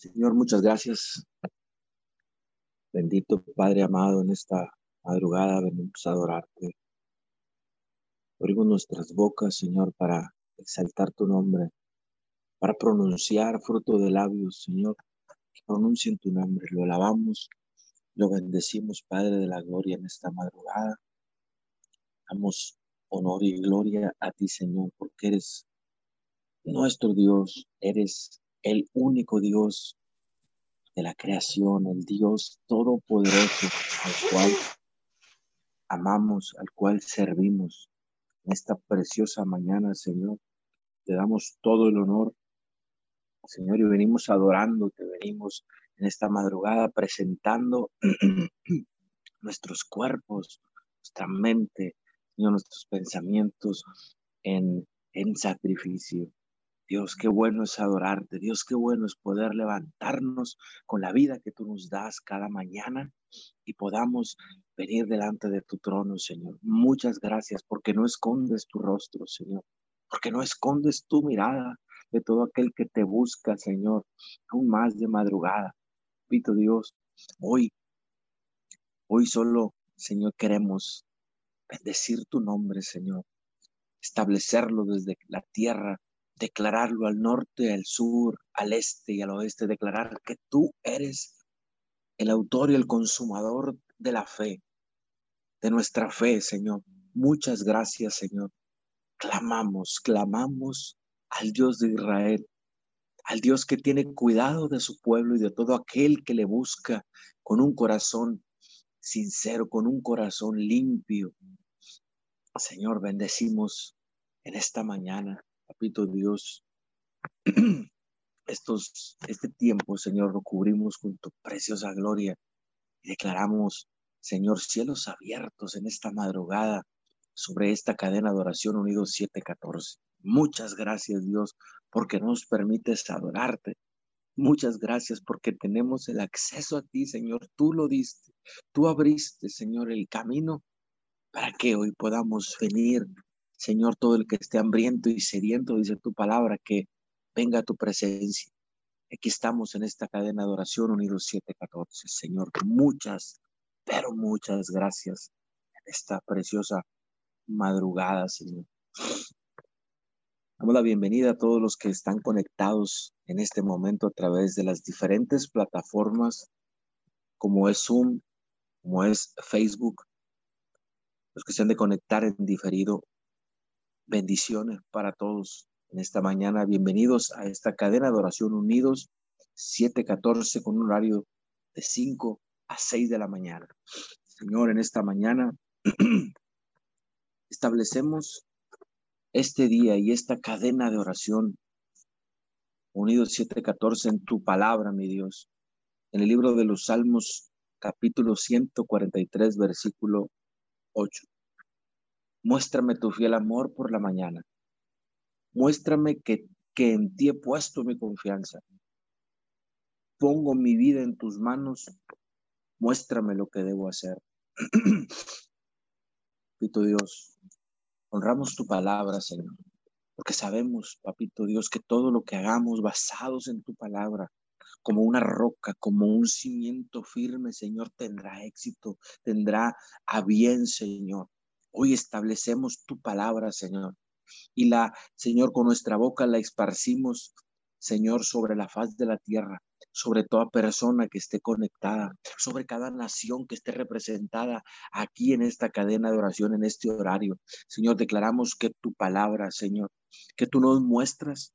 Señor, muchas gracias. Bendito Padre amado, en esta madrugada venimos a adorarte. Abrimos nuestras bocas, Señor, para exaltar tu nombre, para pronunciar fruto de labios, Señor, que pronuncien tu nombre. Lo alabamos, lo bendecimos, Padre de la gloria, en esta madrugada. Damos honor y gloria a ti, Señor, porque eres nuestro Dios, eres el único Dios de la creación, el Dios todopoderoso al cual amamos, al cual servimos. En esta preciosa mañana, Señor, te damos todo el honor, Señor, y venimos adorando, te venimos en esta madrugada presentando nuestros cuerpos, nuestra mente, Señor, nuestros pensamientos en, en sacrificio. Dios, qué bueno es adorarte. Dios, qué bueno es poder levantarnos con la vida que tú nos das cada mañana y podamos venir delante de tu trono, Señor. Muchas gracias porque no escondes tu rostro, Señor, porque no escondes tu mirada de todo aquel que te busca, Señor, aún más de madrugada. Pito Dios, hoy, hoy solo, Señor, queremos bendecir tu nombre, Señor, establecerlo desde la tierra declararlo al norte, al sur, al este y al oeste, declarar que tú eres el autor y el consumador de la fe, de nuestra fe, Señor. Muchas gracias, Señor. Clamamos, clamamos al Dios de Israel, al Dios que tiene cuidado de su pueblo y de todo aquel que le busca con un corazón sincero, con un corazón limpio. Señor, bendecimos en esta mañana Papito Dios, estos, este tiempo, Señor, lo cubrimos con tu preciosa gloria y declaramos, Señor, cielos abiertos en esta madrugada sobre esta cadena de oración unidos 714. Muchas gracias, Dios, porque nos permites adorarte. Muchas gracias porque tenemos el acceso a ti, Señor. Tú lo diste, tú abriste, Señor, el camino para que hoy podamos venir Señor, todo el que esté hambriento y sediento, dice tu palabra, que venga a tu presencia. Aquí estamos en esta cadena de oración unidos 714. Señor, muchas, pero muchas gracias en esta preciosa madrugada, Señor. Damos la bienvenida a todos los que están conectados en este momento a través de las diferentes plataformas como es Zoom, como es Facebook, los que se han de conectar en diferido Bendiciones para todos en esta mañana. Bienvenidos a esta cadena de oración unidos 714 con un horario de 5 a 6 de la mañana. Señor, en esta mañana establecemos este día y esta cadena de oración unidos 714 en tu palabra, mi Dios. En el libro de los Salmos, capítulo 143, versículo 8. Muéstrame tu fiel amor por la mañana. Muéstrame que, en ti he puesto mi confianza. Pongo mi vida en tus manos. Muéstrame lo que debo hacer. Papito Dios, honramos tu palabra, Señor, porque sabemos, Papito Dios, que todo lo que hagamos basados en tu palabra, como una roca, como un cimiento firme, Señor, tendrá éxito, tendrá a bien, Señor. Hoy establecemos tu palabra, Señor. Y la, Señor, con nuestra boca la esparcimos, Señor, sobre la faz de la tierra, sobre toda persona que esté conectada, sobre cada nación que esté representada aquí en esta cadena de oración, en este horario. Señor, declaramos que tu palabra, Señor, que tú nos muestras,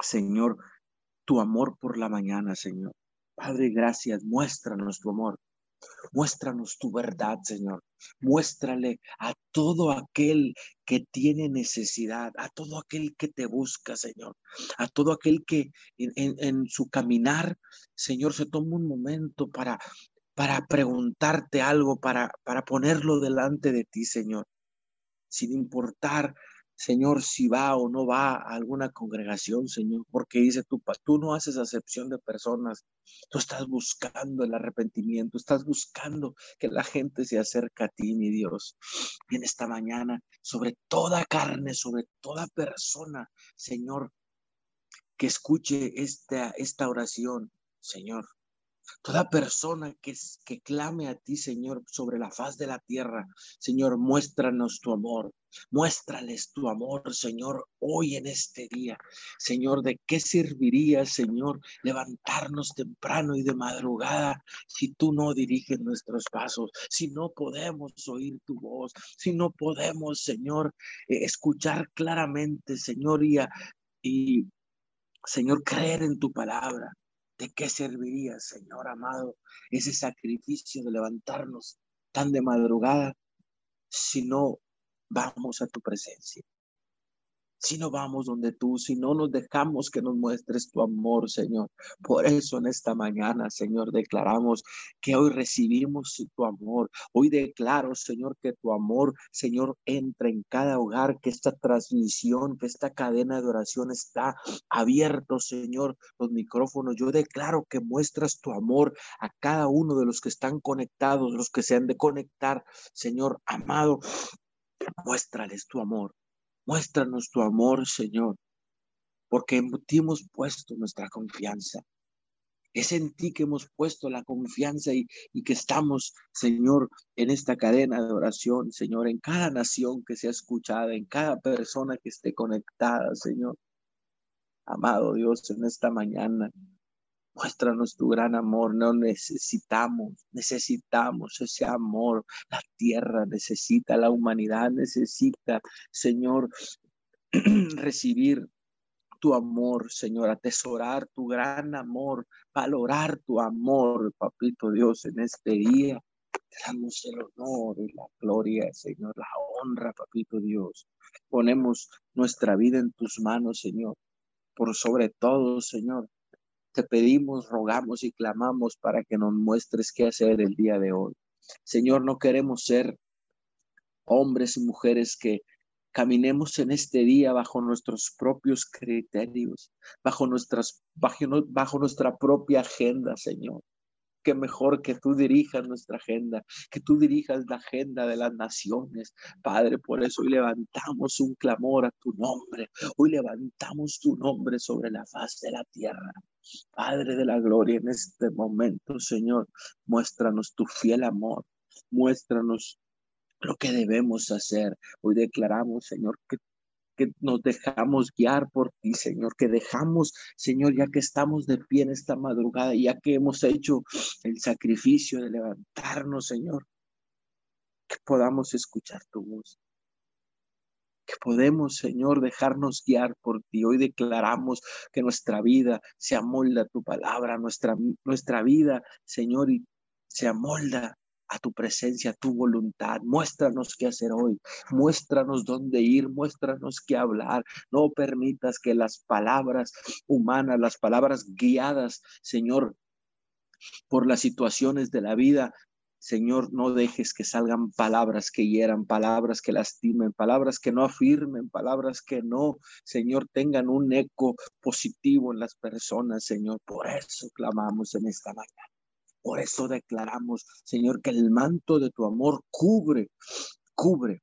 Señor, tu amor por la mañana, Señor. Padre, gracias, muéstranos tu amor. Muéstranos tu verdad, Señor. Muéstrale a todo aquel que tiene necesidad, a todo aquel que te busca, Señor, a todo aquel que en, su caminar, Señor, se toma un momento para, para preguntarte algo, para, para ponerlo delante de ti, Señor, sin importar Señor, si va o no va a alguna congregación, Señor, porque dice tú, tú no haces acepción de personas, tú estás buscando el arrepentimiento, estás buscando que la gente se acerque a ti, mi Dios. En esta mañana, sobre toda carne, sobre toda persona, Señor, que escuche esta, esta oración, Señor. Toda persona que, que clame a ti, Señor, sobre la faz de la tierra, Señor, muéstranos tu amor. Muéstrales tu amor, Señor, hoy en este día. Señor, ¿de qué serviría, Señor, levantarnos temprano y de madrugada si tú no diriges nuestros pasos, si no podemos oír tu voz, si no podemos, Señor, eh, escuchar claramente, Señor, y, y Señor, creer en tu palabra? ¿De qué serviría, Señor amado, ese sacrificio de levantarnos tan de madrugada si no vamos a tu presencia? Si no vamos donde tú, si no nos dejamos que nos muestres tu amor, Señor. Por eso en esta mañana, Señor, declaramos que hoy recibimos tu amor. Hoy declaro, Señor, que tu amor, Señor, entra en cada hogar, que esta transmisión, que esta cadena de oración está abierto, Señor, los micrófonos. Yo declaro que muestras tu amor a cada uno de los que están conectados, los que se han de conectar, Señor amado. Muéstrales tu amor. Muéstranos tu amor, Señor, porque en ti hemos puesto nuestra confianza. Es en ti que hemos puesto la confianza y, que estamos, Señor, en esta cadena de oración, Señor, en cada nación que sea escuchada, en cada persona que esté conectada, Señor. Amado Dios, en esta mañana, muéstranos tu gran amor. No necesitamos, necesitamos ese amor. La tierra necesita, la humanidad necesita, Señor, recibir tu amor, Señor, atesorar tu gran amor, valorar tu amor, Papito Dios, en este día. Damos el honor y la gloria, Señor, la honra, Papito Dios. Ponemos nuestra vida en tus manos, Señor. Por sobre todo, Señor, te pedimos, rogamos y clamamos para que nos muestres qué hacer el día de hoy. Señor, no queremos ser hombres y mujeres que caminemos en este día bajo nuestros propios criterios, bajo, nuestras, bajo, bajo nuestra propia agenda, Señor que mejor que tú dirijas nuestra agenda, que tú dirijas la agenda de las naciones. Padre, por eso hoy levantamos un clamor a tu nombre. Hoy levantamos tu nombre sobre la faz de la tierra. Padre de la gloria, en este momento, Señor, muéstranos tu fiel amor. Muéstranos lo que debemos hacer. Hoy declaramos, Señor, que que nos dejamos guiar por ti, Señor, que dejamos, Señor, ya que estamos de pie en esta madrugada, ya que hemos hecho el sacrificio de levantarnos, Señor, que podamos escuchar tu voz. Que podemos, Señor, dejarnos guiar por ti. Hoy declaramos que nuestra vida se amolda a tu palabra, nuestra, nuestra vida, Señor, y se amolda a tu presencia, a tu voluntad. Muéstranos qué hacer hoy, muéstranos dónde ir, muéstranos qué hablar. No permitas que las palabras humanas, las palabras guiadas, Señor, por las situaciones de la vida, Señor, no dejes que salgan palabras que hieran, palabras que lastimen, palabras que no afirmen, palabras que no, Señor, tengan un eco positivo en las personas, Señor. Por eso clamamos en esta mañana. Por eso declaramos, Señor, que el manto de tu amor cubre, cubre,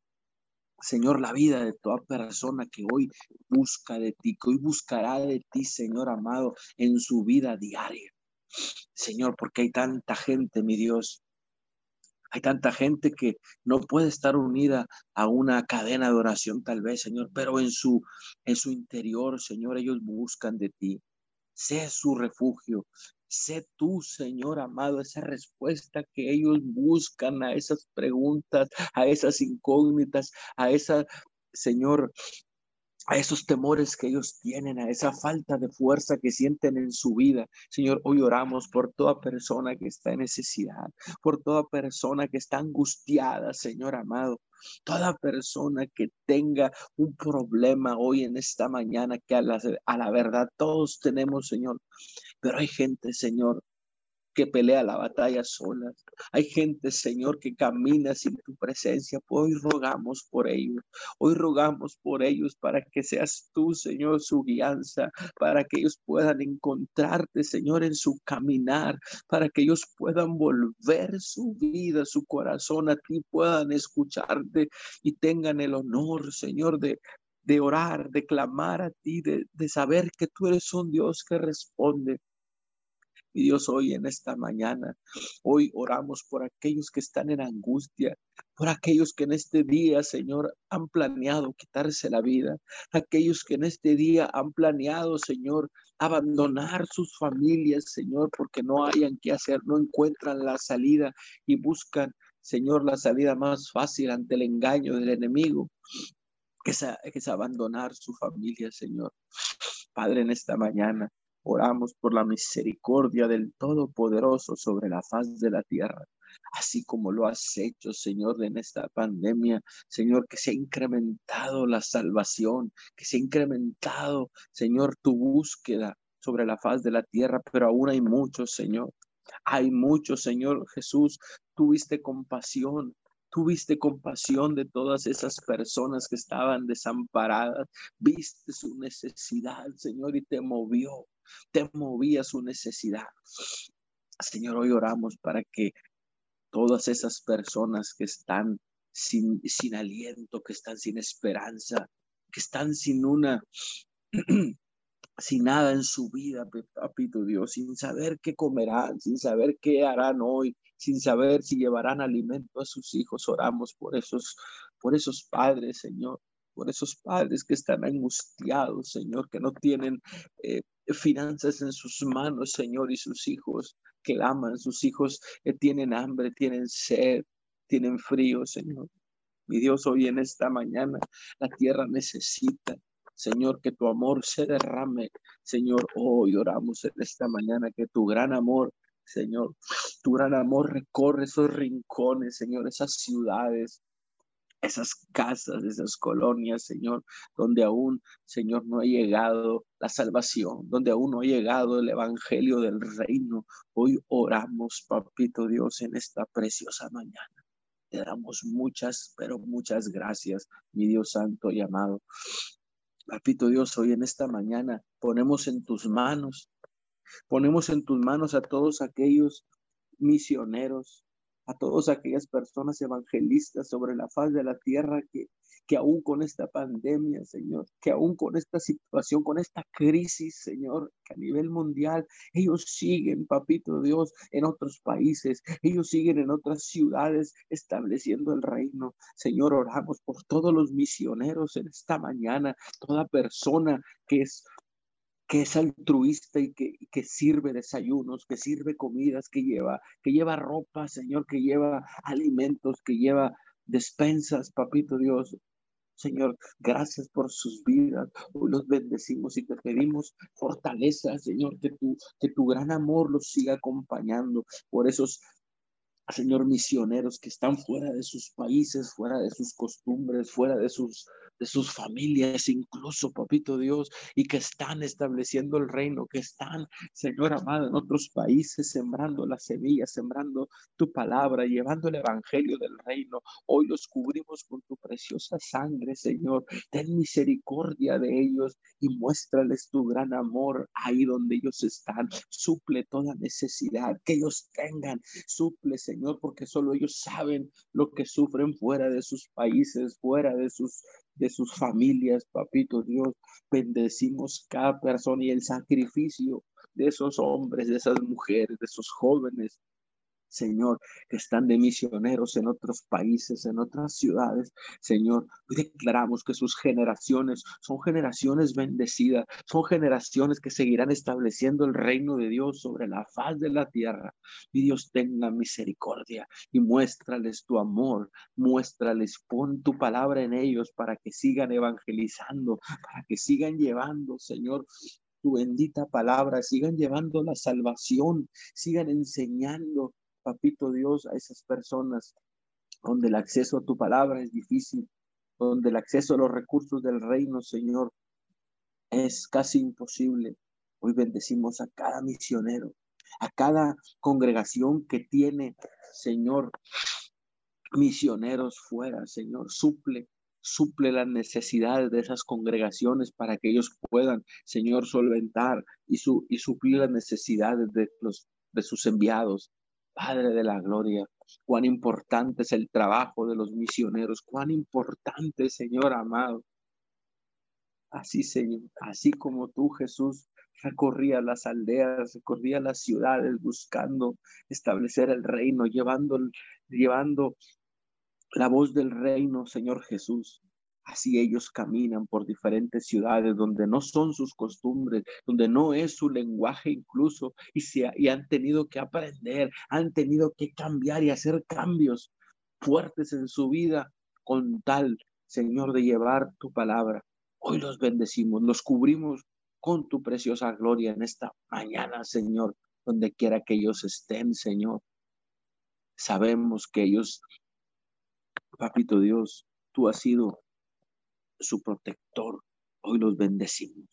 Señor, la vida de toda persona que hoy busca de ti, que hoy buscará de ti, Señor amado, en su vida diaria. Señor, porque hay tanta gente, mi Dios, hay tanta gente que no puede estar unida a una cadena de oración tal vez, Señor, pero en su en su interior, Señor, ellos buscan de ti. Sé su refugio, Sé tú, Señor amado, esa respuesta que ellos buscan a esas preguntas, a esas incógnitas, a esa, Señor, a esos temores que ellos tienen, a esa falta de fuerza que sienten en su vida. Señor, hoy oramos por toda persona que está en necesidad, por toda persona que está angustiada, Señor amado. Toda persona que tenga un problema hoy en esta mañana, que a la, a la verdad todos tenemos, Señor, pero hay gente, Señor, que pelea la batalla sola. Hay gente, Señor, que camina sin tu presencia. Hoy rogamos por ellos. Hoy rogamos por ellos para que seas tú, Señor, su guianza, para que ellos puedan encontrarte, Señor, en su caminar, para que ellos puedan volver su vida, su corazón a ti, puedan escucharte y tengan el honor, Señor, de de orar, de clamar a ti, de, de saber que tú eres un Dios que responde, y Dios, hoy en esta mañana, hoy oramos por aquellos que están en angustia, por aquellos que en este día, Señor, han planeado quitarse la vida, aquellos que en este día han planeado, Señor, abandonar sus familias, Señor, porque no hayan que hacer, no encuentran la salida y buscan, Señor, la salida más fácil ante el engaño del enemigo, que es, que es abandonar su familia, Señor. Padre, en esta mañana, Oramos por la misericordia del Todopoderoso sobre la faz de la tierra, así como lo has hecho, Señor, en esta pandemia, Señor, que se ha incrementado la salvación, que se ha incrementado, Señor, tu búsqueda sobre la faz de la tierra, pero aún hay muchos, Señor. Hay muchos, Señor Jesús. Tuviste compasión, tuviste compasión de todas esas personas que estaban desamparadas, viste su necesidad, Señor, y te movió te movía su necesidad. Señor, hoy oramos para que todas esas personas que están sin, sin aliento, que están sin esperanza, que están sin una, sin nada en su vida, papito Dios, sin saber qué comerán, sin saber qué harán hoy, sin saber si llevarán alimento a sus hijos. Oramos por esos, por esos padres, Señor, por esos padres que están angustiados, Señor, que no tienen eh, finanzas en sus manos, Señor, y sus hijos que aman, sus hijos que tienen hambre, tienen sed, tienen frío, Señor. Mi Dios, hoy en esta mañana la tierra necesita, Señor, que tu amor se derrame. Señor, hoy oramos en esta mañana que tu gran amor Señor, tu gran amor recorre esos rincones, Señor, esas ciudades, esas casas, esas colonias, Señor, donde aún, Señor, no ha llegado la salvación, donde aún no ha llegado el Evangelio del reino. Hoy oramos, Papito Dios, en esta preciosa mañana. Te damos muchas, pero muchas gracias, mi Dios santo y amado. Papito Dios, hoy en esta mañana ponemos en tus manos, ponemos en tus manos a todos aquellos misioneros, a todas aquellas personas evangelistas sobre la faz de la tierra que, que aún con esta pandemia, Señor, que aún con esta situación, con esta crisis, Señor, que a nivel mundial, ellos siguen, papito Dios, en otros países, ellos siguen en otras ciudades estableciendo el reino. Señor, oramos por todos los misioneros en esta mañana, toda persona que es que es altruista y que, que, sirve desayunos, que sirve comidas, que lleva, que lleva ropa, Señor, que lleva alimentos, que lleva despensas, papito Dios. Señor, gracias por sus vidas. Hoy los bendecimos y te pedimos fortaleza, Señor, que tu, que tu gran amor los siga acompañando por esos Señor, misioneros que están fuera de sus países, fuera de sus costumbres, fuera de sus de sus familias, incluso, papito Dios, y que están estableciendo el reino, que están, Señor amado, en otros países, sembrando las semillas, sembrando tu palabra, llevando el evangelio del reino. Hoy los cubrimos con tu preciosa sangre, Señor. Ten misericordia de ellos y muéstrales tu gran amor ahí donde ellos están. Suple toda necesidad que ellos tengan. Suple, Señor, porque solo ellos saben lo que sufren fuera de sus países, fuera de sus de sus familias, papito Dios. Bendecimos cada persona y el sacrificio de esos hombres, de esas mujeres, de esos jóvenes, Señor, que están de misioneros en otros países, en otras ciudades. Señor, declaramos que sus generaciones son generaciones bendecidas, son generaciones que seguirán estableciendo el reino de Dios sobre la faz de la tierra. Y Dios tenga misericordia y muéstrales tu amor, muéstrales, pon tu palabra en ellos para que sigan evangelizando, para que sigan llevando, Señor, tu bendita palabra, sigan llevando la salvación, sigan enseñando papito Dios, a esas personas donde el acceso a tu palabra es difícil, donde el acceso a los recursos del reino, Señor, es casi imposible. Hoy bendecimos a cada misionero, a cada congregación que tiene, Señor, misioneros fuera, Señor, suple, suple las necesidades de esas congregaciones para que ellos puedan, Señor, solventar y, su, y suplir las necesidades de, los, de sus enviados. Padre de la Gloria, cuán importante es el trabajo de los misioneros, cuán importante, Señor amado, Así, Señor, así como tú, Jesús, recorría las aldeas, recorría las ciudades buscando establecer el reino, llevando, llevando la voz del reino, Señor Jesús. Así ellos caminan por diferentes ciudades donde no son sus costumbres, donde no es su lenguaje incluso, y, se, y han tenido que aprender, han tenido que cambiar y hacer cambios fuertes en su vida con tal, Señor, de llevar tu palabra. Hoy los bendecimos, los cubrimos con tu preciosa gloria en esta mañana, Señor, donde quiera que ellos estén, Señor. Sabemos que ellos, Papito Dios, tú has sido su protector. Hoy los bendecimos.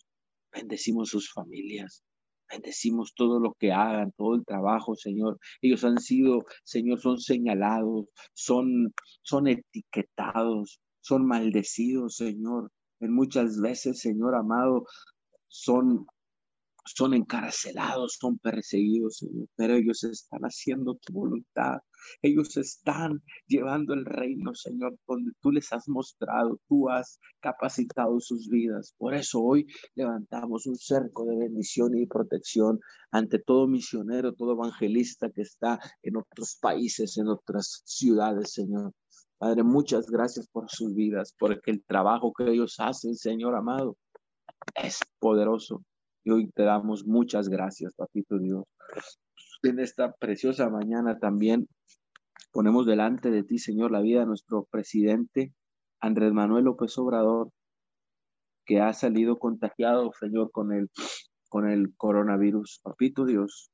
Bendecimos sus familias. Bendecimos todo lo que hagan, todo el trabajo, Señor. Ellos han sido, Señor, son señalados, son, son etiquetados, son maldecidos, Señor. En muchas veces, Señor amado, son son encarcelados, son perseguidos, Señor, pero ellos están haciendo tu voluntad. Ellos están llevando el reino, Señor, donde tú les has mostrado, tú has capacitado sus vidas. Por eso hoy levantamos un cerco de bendición y protección ante todo misionero, todo evangelista que está en otros países, en otras ciudades, Señor. Padre, muchas gracias por sus vidas, porque el trabajo que ellos hacen, Señor amado, es poderoso y hoy te damos muchas gracias, papito Dios. En esta preciosa mañana también ponemos delante de ti, Señor, la vida de nuestro presidente Andrés Manuel López Obrador, que ha salido contagiado, Señor, con el, con el coronavirus. Papito Dios,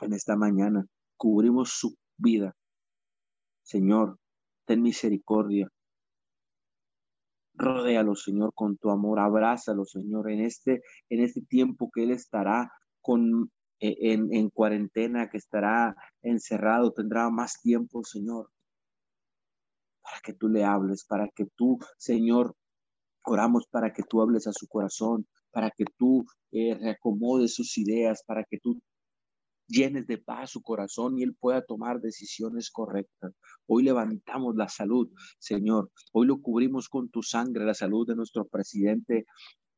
en esta mañana cubrimos su vida. Señor, ten misericordia. Rodéalo, Señor, con tu amor. Abrázalo, Señor, en este, en este tiempo que Él estará con, e, en, en cuarentena, que estará encerrado, tendrá más tiempo, Señor, para que tú le hables, para que tú, Señor, oramos para que tú hables a su corazón, para que tú eh, reacomodes sus ideas, para que tú llenes de paz su corazón y él pueda tomar decisiones correctas. Hoy levantamos la salud, Señor. Hoy lo cubrimos con tu sangre, la salud de nuestro presidente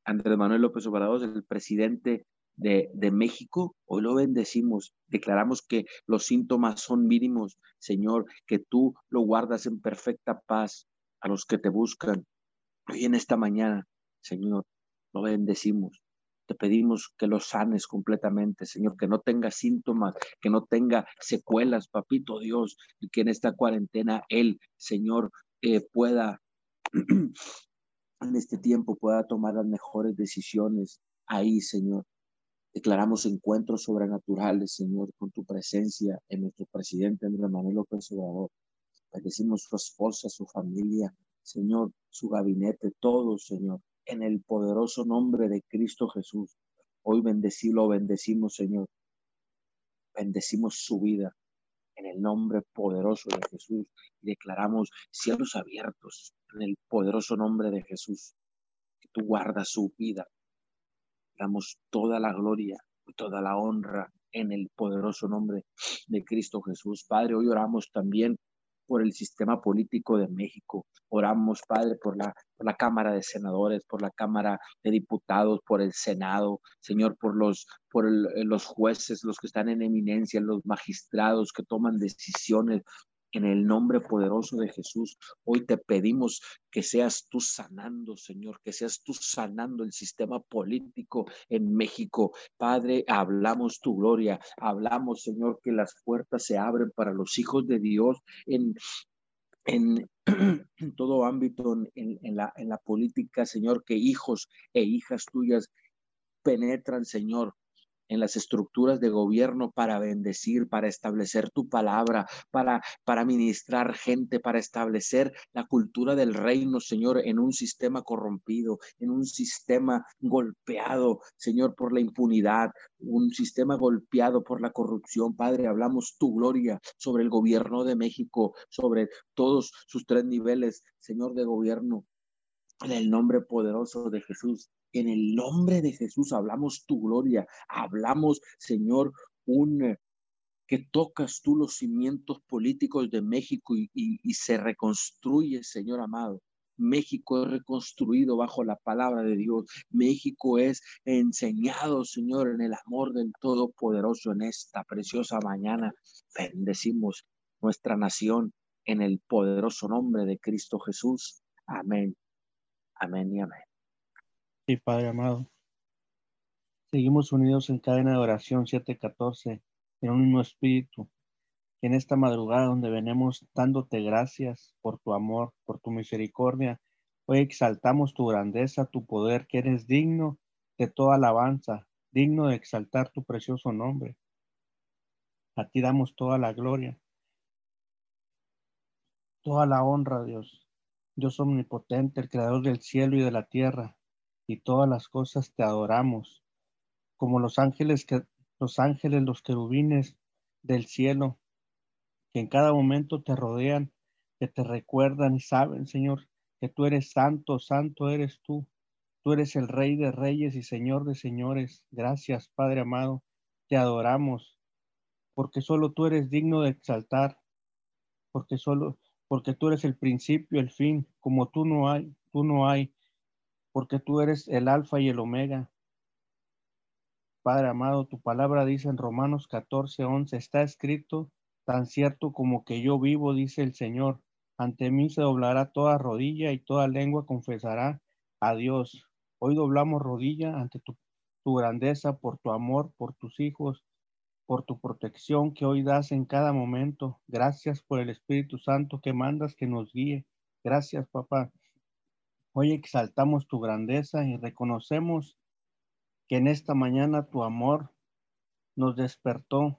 Andrés Manuel López Obrador, el presidente de, de, México, hoy lo bendecimos, declaramos que los síntomas son mínimos, Señor, que tú lo guardas en perfecta paz a los que te buscan. Hoy en esta mañana, Señor, lo bendecimos. Te pedimos que lo sanes completamente, Señor, que no tenga síntomas, que no tenga secuelas, papito Dios, y que en esta cuarentena Él, Señor, eh, pueda, en este tiempo, pueda tomar las mejores decisiones ahí, Señor. Declaramos encuentros sobrenaturales, Señor, con tu presencia en nuestro presidente Andrés Manuel López Obrador. Bendecimos su esposa, su familia, Señor, su gabinete, todo, Señor en el poderoso nombre de Cristo Jesús. Hoy bendecilo, bendecimos, Señor. Bendecimos su vida en el nombre poderoso de Jesús y declaramos cielos abiertos en el poderoso nombre de Jesús. Que tú guardas su vida. Damos toda la gloria y toda la honra en el poderoso nombre de Cristo Jesús. Padre, hoy oramos también por el sistema político de México. Oramos, Padre, por la, Cámara de Senadores, por la Cámara de Diputados, por el Senado, Señor, por los, por los jueces, los que están en eminencia, los magistrados que toman decisiones en el nombre poderoso de Jesús, hoy te pedimos que seas tú sanando, Señor, que seas tú sanando el sistema político en México. Padre, hablamos tu gloria, hablamos, Señor, que las puertas se abren para los hijos de Dios en, en, todo ámbito, en, la, en la política, Señor, que hijos e hijas tuyas penetran, Señor, en las estructuras de gobierno para bendecir, para establecer tu palabra, para, para ministrar gente, para establecer la cultura del reino, Señor, en un sistema corrompido, en un sistema golpeado, Señor, por la impunidad, un sistema golpeado por la corrupción. Padre, hablamos tu gloria sobre el gobierno de México, sobre todos sus tres niveles, Señor, de gobierno. En el nombre poderoso de Jesús, en el nombre de Jesús hablamos tu gloria, hablamos, Señor, un eh, que tocas tú los cimientos políticos de México y, se reconstruye, Señor amado, México es reconstruido bajo la palabra de Dios. México es enseñado, Señor, en el amor del Todopoderoso en esta preciosa mañana. Bendecimos nuestra nación en el poderoso nombre de Cristo Jesús. Amén. Amén y amén. Sí, Padre amado. Seguimos unidos en cadena de oración 714, en un mismo espíritu. En esta madrugada donde venimos dándote gracias por tu amor, por tu misericordia, hoy exaltamos tu grandeza, tu poder, que eres digno de toda alabanza, digno de exaltar tu precioso nombre. A ti damos toda la gloria, toda la honra, Dios. Dios omnipotente, el creador del cielo y de la tierra, y todas las cosas te adoramos, como los ángeles que los ángeles, los querubines del cielo, que en cada momento te rodean, que te recuerdan y saben, Señor, que tú eres santo, santo eres tú. Tú eres el Rey de Reyes y Señor de Señores. Gracias, Padre amado. Te adoramos, porque solo tú eres digno de exaltar, porque solo, porque tú eres el principio, el fin, como tú no hay, tú no hay, porque tú eres el alfa y el omega. Padre amado, tu palabra dice en Romanos 14, 11, está escrito, tan cierto como que yo vivo, dice el Señor, ante mí se doblará toda rodilla y toda lengua confesará a Dios. Hoy doblamos rodilla ante tu, tu grandeza, por tu amor, por tus hijos, por tu protección que hoy das en cada momento. Gracias por el Espíritu Santo que mandas que nos guíe. Gracias, papá. Hoy exaltamos tu grandeza y reconocemos que en esta mañana tu amor nos despertó,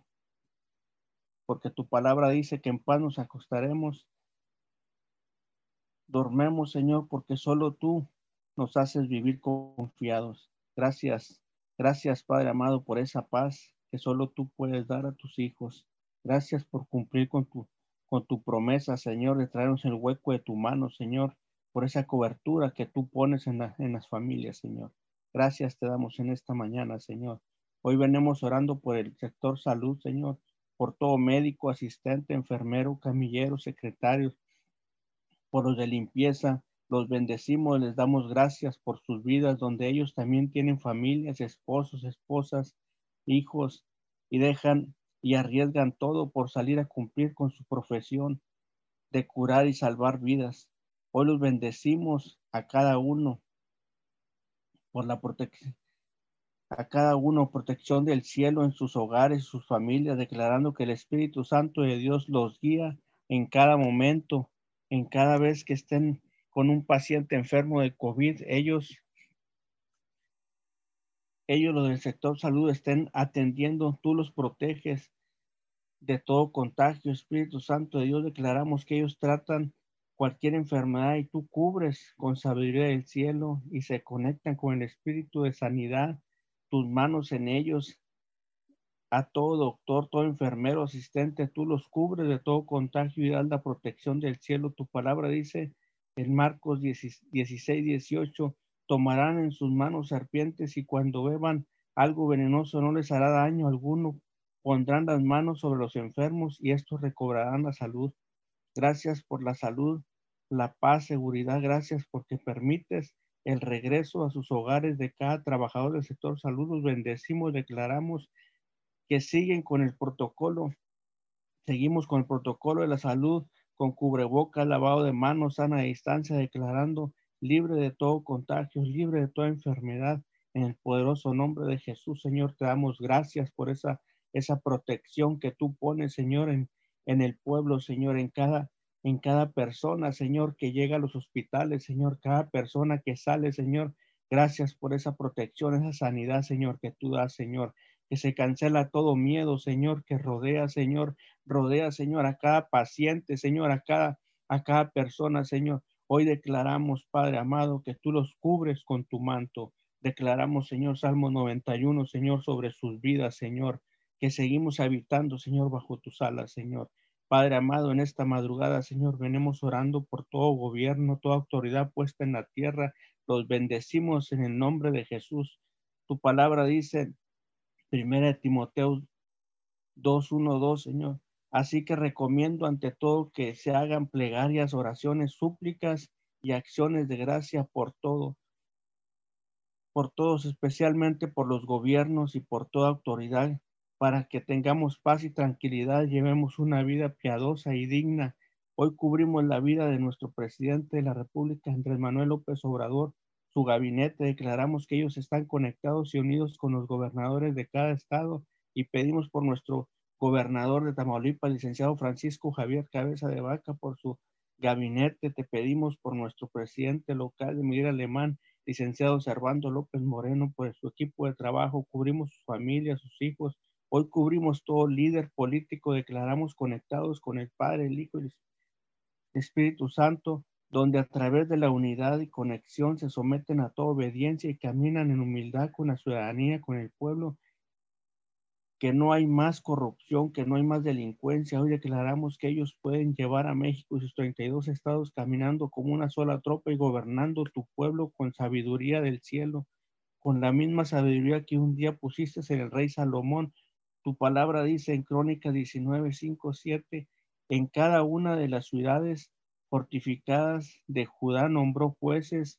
porque tu palabra dice que en paz nos acostaremos. Dormemos, Señor, porque solo tú nos haces vivir confiados. Gracias, gracias, Padre amado, por esa paz que solo tú puedes dar a tus hijos. Gracias por cumplir con tu, con tu promesa, Señor, de traernos el hueco de tu mano, Señor por esa cobertura que tú pones en, en las familias, Señor. Gracias te damos en esta mañana, Señor. Hoy venimos orando por el sector salud, Señor, por todo médico, asistente, enfermero, camillero, secretario, por los de limpieza. Los bendecimos, les damos gracias por sus vidas, donde ellos también tienen familias, esposos, esposas, hijos, y dejan y arriesgan todo por salir a cumplir con su profesión de curar y salvar vidas. Hoy los bendecimos a cada uno por la protección, a cada uno protección del cielo en sus hogares, sus familias, declarando que el Espíritu Santo de Dios los guía en cada momento, en cada vez que estén con un paciente enfermo de COVID, ellos ellos los del sector salud estén atendiendo, tú los proteges de todo contagio, Espíritu Santo de Dios, declaramos que ellos tratan cualquier enfermedad y tú cubres con sabiduría del cielo y se conectan con el espíritu de sanidad, tus manos en ellos. A todo doctor, todo enfermero, asistente, tú los cubres de todo contagio y das la protección del cielo. Tu palabra dice en Marcos 16, 18, tomarán en sus manos serpientes y cuando beban algo venenoso no les hará daño alguno. Pondrán las manos sobre los enfermos y estos recobrarán la salud. Gracias por la salud, la paz, seguridad. Gracias porque permites el regreso a sus hogares de cada trabajador del sector salud. Los bendecimos, declaramos que siguen con el protocolo. Seguimos con el protocolo de la salud, con cubreboca, lavado de manos, sana distancia, declarando libre de todo contagio, libre de toda enfermedad. En el poderoso nombre de Jesús, Señor, te damos gracias por esa, esa protección que tú pones, Señor, en, en el pueblo, Señor, en cada, en cada persona, Señor, que llega a los hospitales, Señor, cada persona que sale, Señor. Gracias por esa protección, esa sanidad, Señor, que tú das, Señor. Que se cancela todo miedo, Señor, que rodea, Señor, rodea, Señor, a cada paciente, Señor, a cada, a cada persona, Señor. Hoy declaramos, Padre amado, que tú los cubres con tu manto. Declaramos, Señor, Salmo 91, Señor, sobre sus vidas, Señor que seguimos habitando, Señor, bajo tus alas, Señor. Padre amado, en esta madrugada, Señor, venimos orando por todo gobierno, toda autoridad puesta en la tierra. Los bendecimos en el nombre de Jesús. Tu palabra dice, primera de Timoteo 2.1.2, Señor. Así que recomiendo ante todo que se hagan plegarias, oraciones, súplicas y acciones de gracia por todo, por todos, especialmente por los gobiernos y por toda autoridad, para que tengamos paz y tranquilidad, llevemos una vida piadosa y digna. Hoy cubrimos la vida de nuestro presidente de la República, Andrés Manuel López Obrador, su gabinete, declaramos que ellos están conectados y unidos con los gobernadores de cada estado y pedimos por nuestro gobernador de Tamaulipas, licenciado Francisco Javier Cabeza de Vaca, por su gabinete. Te pedimos por nuestro presidente local de Miguel Alemán, licenciado Servando López Moreno, por su equipo de trabajo. Cubrimos su familia, sus hijos. Hoy cubrimos todo líder político. Declaramos conectados con el Padre, el Hijo y el Espíritu Santo, donde a través de la unidad y conexión se someten a toda obediencia y caminan en humildad con la ciudadanía, con el pueblo que no hay más corrupción, que no hay más delincuencia. Hoy declaramos que ellos pueden llevar a México y sus 32 estados caminando como una sola tropa y gobernando tu pueblo con sabiduría del cielo, con la misma sabiduría que un día pusiste en el rey Salomón. Tu palabra dice en Crónica 19, 5, 7, en cada una de las ciudades fortificadas de Judá nombró jueces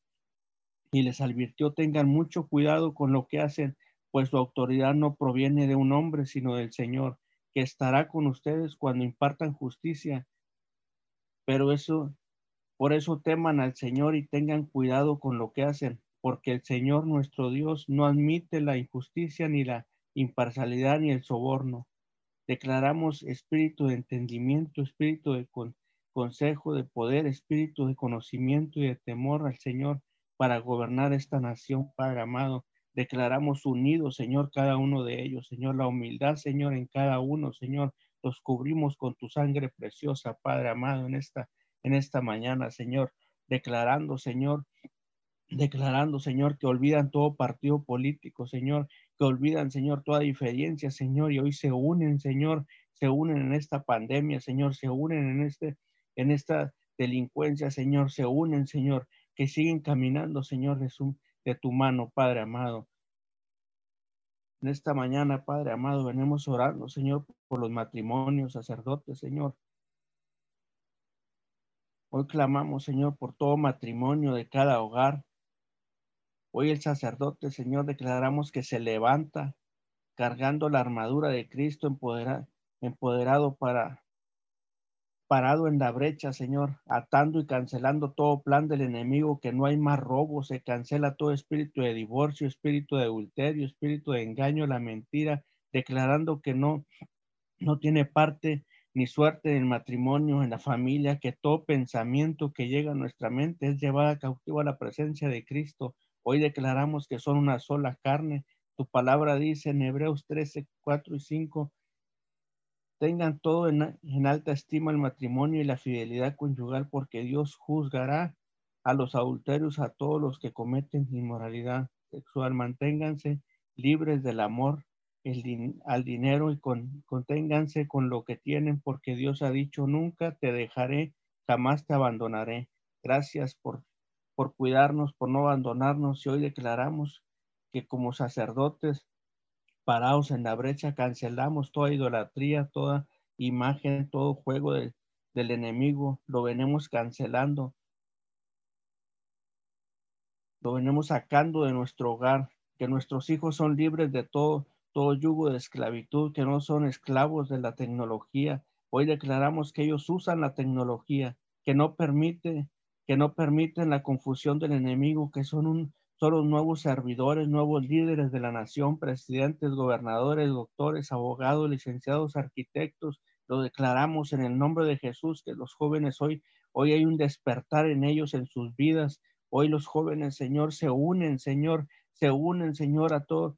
y les advirtió tengan mucho cuidado con lo que hacen pues su autoridad no proviene de un hombre, sino del Señor, que estará con ustedes cuando impartan justicia. Pero eso, por eso teman al Señor y tengan cuidado con lo que hacen, porque el Señor nuestro Dios no admite la injusticia ni la imparcialidad ni el soborno. Declaramos espíritu de entendimiento, espíritu de consejo, de poder, espíritu de conocimiento y de temor al Señor para gobernar esta nación, Padre amado Declaramos unidos, Señor, cada uno de ellos, Señor, la humildad, Señor, en cada uno, Señor. Los cubrimos con tu sangre preciosa, Padre amado, en esta, en esta mañana, Señor. Declarando, Señor, declarando, Señor, que olvidan todo partido político, Señor, que olvidan, Señor, toda diferencia, Señor, y hoy se unen, Señor, se unen en esta pandemia, Señor, se unen en este, en esta delincuencia, Señor, se unen, Señor, que siguen caminando, Señor, de de tu mano, Padre amado. En esta mañana, Padre amado, venimos orando, Señor, por los matrimonios, sacerdotes, Señor. Hoy clamamos, Señor, por todo matrimonio de cada hogar. Hoy el sacerdote, Señor, declaramos que se levanta cargando la armadura de Cristo empoderado, empoderado para parado en la brecha, Señor, atando y cancelando todo plan del enemigo, que no hay más robo, se cancela todo espíritu de divorcio, espíritu de adulterio, espíritu de engaño, la mentira, declarando que no, no tiene parte ni suerte en el matrimonio, en la familia, que todo pensamiento que llega a nuestra mente es llevada cautivo a la presencia de Cristo. Hoy declaramos que son una sola carne. Tu palabra dice en Hebreos 13, 4 y 5, Tengan todo en, alta estima el matrimonio y la fidelidad conyugal, porque Dios juzgará a los adulterios, a todos los que cometen inmoralidad sexual. Manténganse libres del amor al dinero y conténganse con lo que tienen, porque Dios ha dicho, nunca te dejaré, jamás te abandonaré. Gracias por, por cuidarnos, por no abandonarnos. Y hoy declaramos que como sacerdotes parados en la brecha, cancelamos toda idolatría, toda imagen, todo juego del enemigo, lo venimos cancelando, lo venimos sacando de nuestro hogar, que nuestros hijos son libres de todo, todo yugo de esclavitud, que no son esclavos de la tecnología. Hoy declaramos que ellos usan la tecnología, que no permite, que no permiten la confusión del enemigo, que son un, son los nuevos servidores, nuevos líderes de la nación, presidentes, gobernadores, doctores, abogados, licenciados, arquitectos. Lo declaramos en el nombre de Jesús, que los jóvenes hoy, hoy hay un despertar en ellos, en sus vidas. Hoy los jóvenes, Señor, se unen, Señor, se unen, Señor, a todo,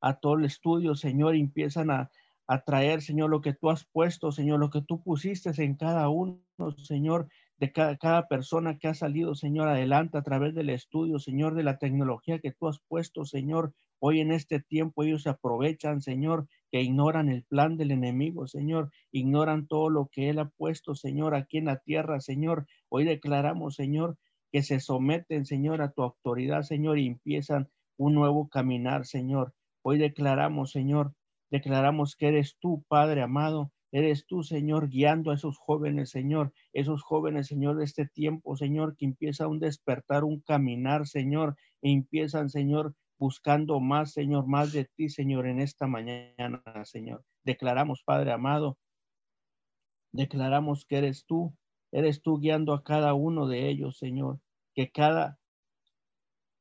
a todo el estudio, Señor, y empiezan a, a traer, Señor, lo que tú has puesto, Señor, lo que tú pusiste en cada uno, Señor, de cada, persona que ha salido, Señor, adelante a través del estudio, Señor, de la tecnología que tú has puesto, Señor. Hoy en este tiempo ellos se aprovechan, Señor, que ignoran el plan del enemigo, Señor, ignoran todo lo que Él ha puesto, Señor, aquí en la tierra, Señor. Hoy declaramos, Señor, que se someten, Señor, a tu autoridad, Señor, y empiezan un nuevo caminar, Señor. Hoy declaramos, Señor, declaramos que eres tú, Padre amado, Eres tú, Señor, guiando a esos jóvenes, Señor, esos jóvenes, Señor, de este tiempo, Señor, que empieza un despertar, un caminar, Señor, e empiezan, Señor, buscando más, Señor, más de ti, Señor, en esta mañana, Señor. Declaramos, Padre amado, declaramos que eres tú, eres tú guiando a cada uno de ellos, Señor, que cada,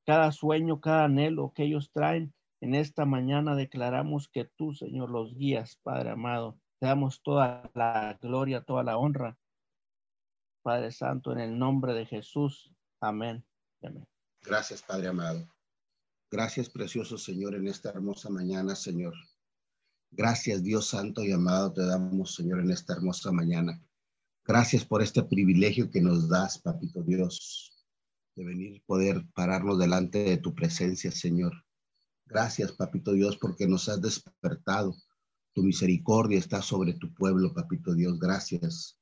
cada sueño, cada anhelo que ellos traen, en esta mañana declaramos que tú, Señor, los guías, Padre amado. Te damos toda la gloria, toda la honra. Padre Santo, en el nombre de Jesús. Amén. Amén. Gracias, Padre amado. Gracias, precioso Señor, en esta hermosa mañana, Señor. Gracias, Dios Santo y amado, te damos, Señor, en esta hermosa mañana. Gracias por este privilegio que nos das, Papito Dios, de venir poder pararnos delante de tu presencia, Señor. Gracias, Papito Dios, porque nos has despertado. Tu misericordia está sobre tu pueblo, Papito Dios. Gracias.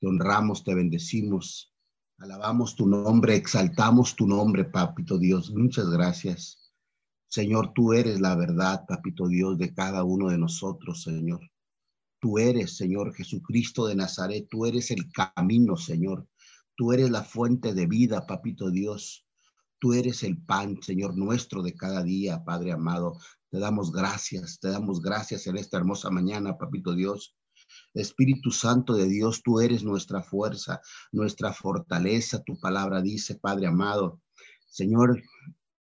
Te honramos, te bendecimos. Alabamos tu nombre, exaltamos tu nombre, Papito Dios. Muchas gracias. Señor, tú eres la verdad, Papito Dios, de cada uno de nosotros, Señor. Tú eres, Señor Jesucristo de Nazaret, tú eres el camino, Señor. Tú eres la fuente de vida, papito Dios. Tú eres el pan, Señor nuestro de cada día, Padre amado. Te damos gracias, te damos gracias en esta hermosa mañana, papito Dios. Espíritu Santo de Dios, tú eres nuestra fuerza, nuestra fortaleza. Tu palabra dice, Padre amado, Señor,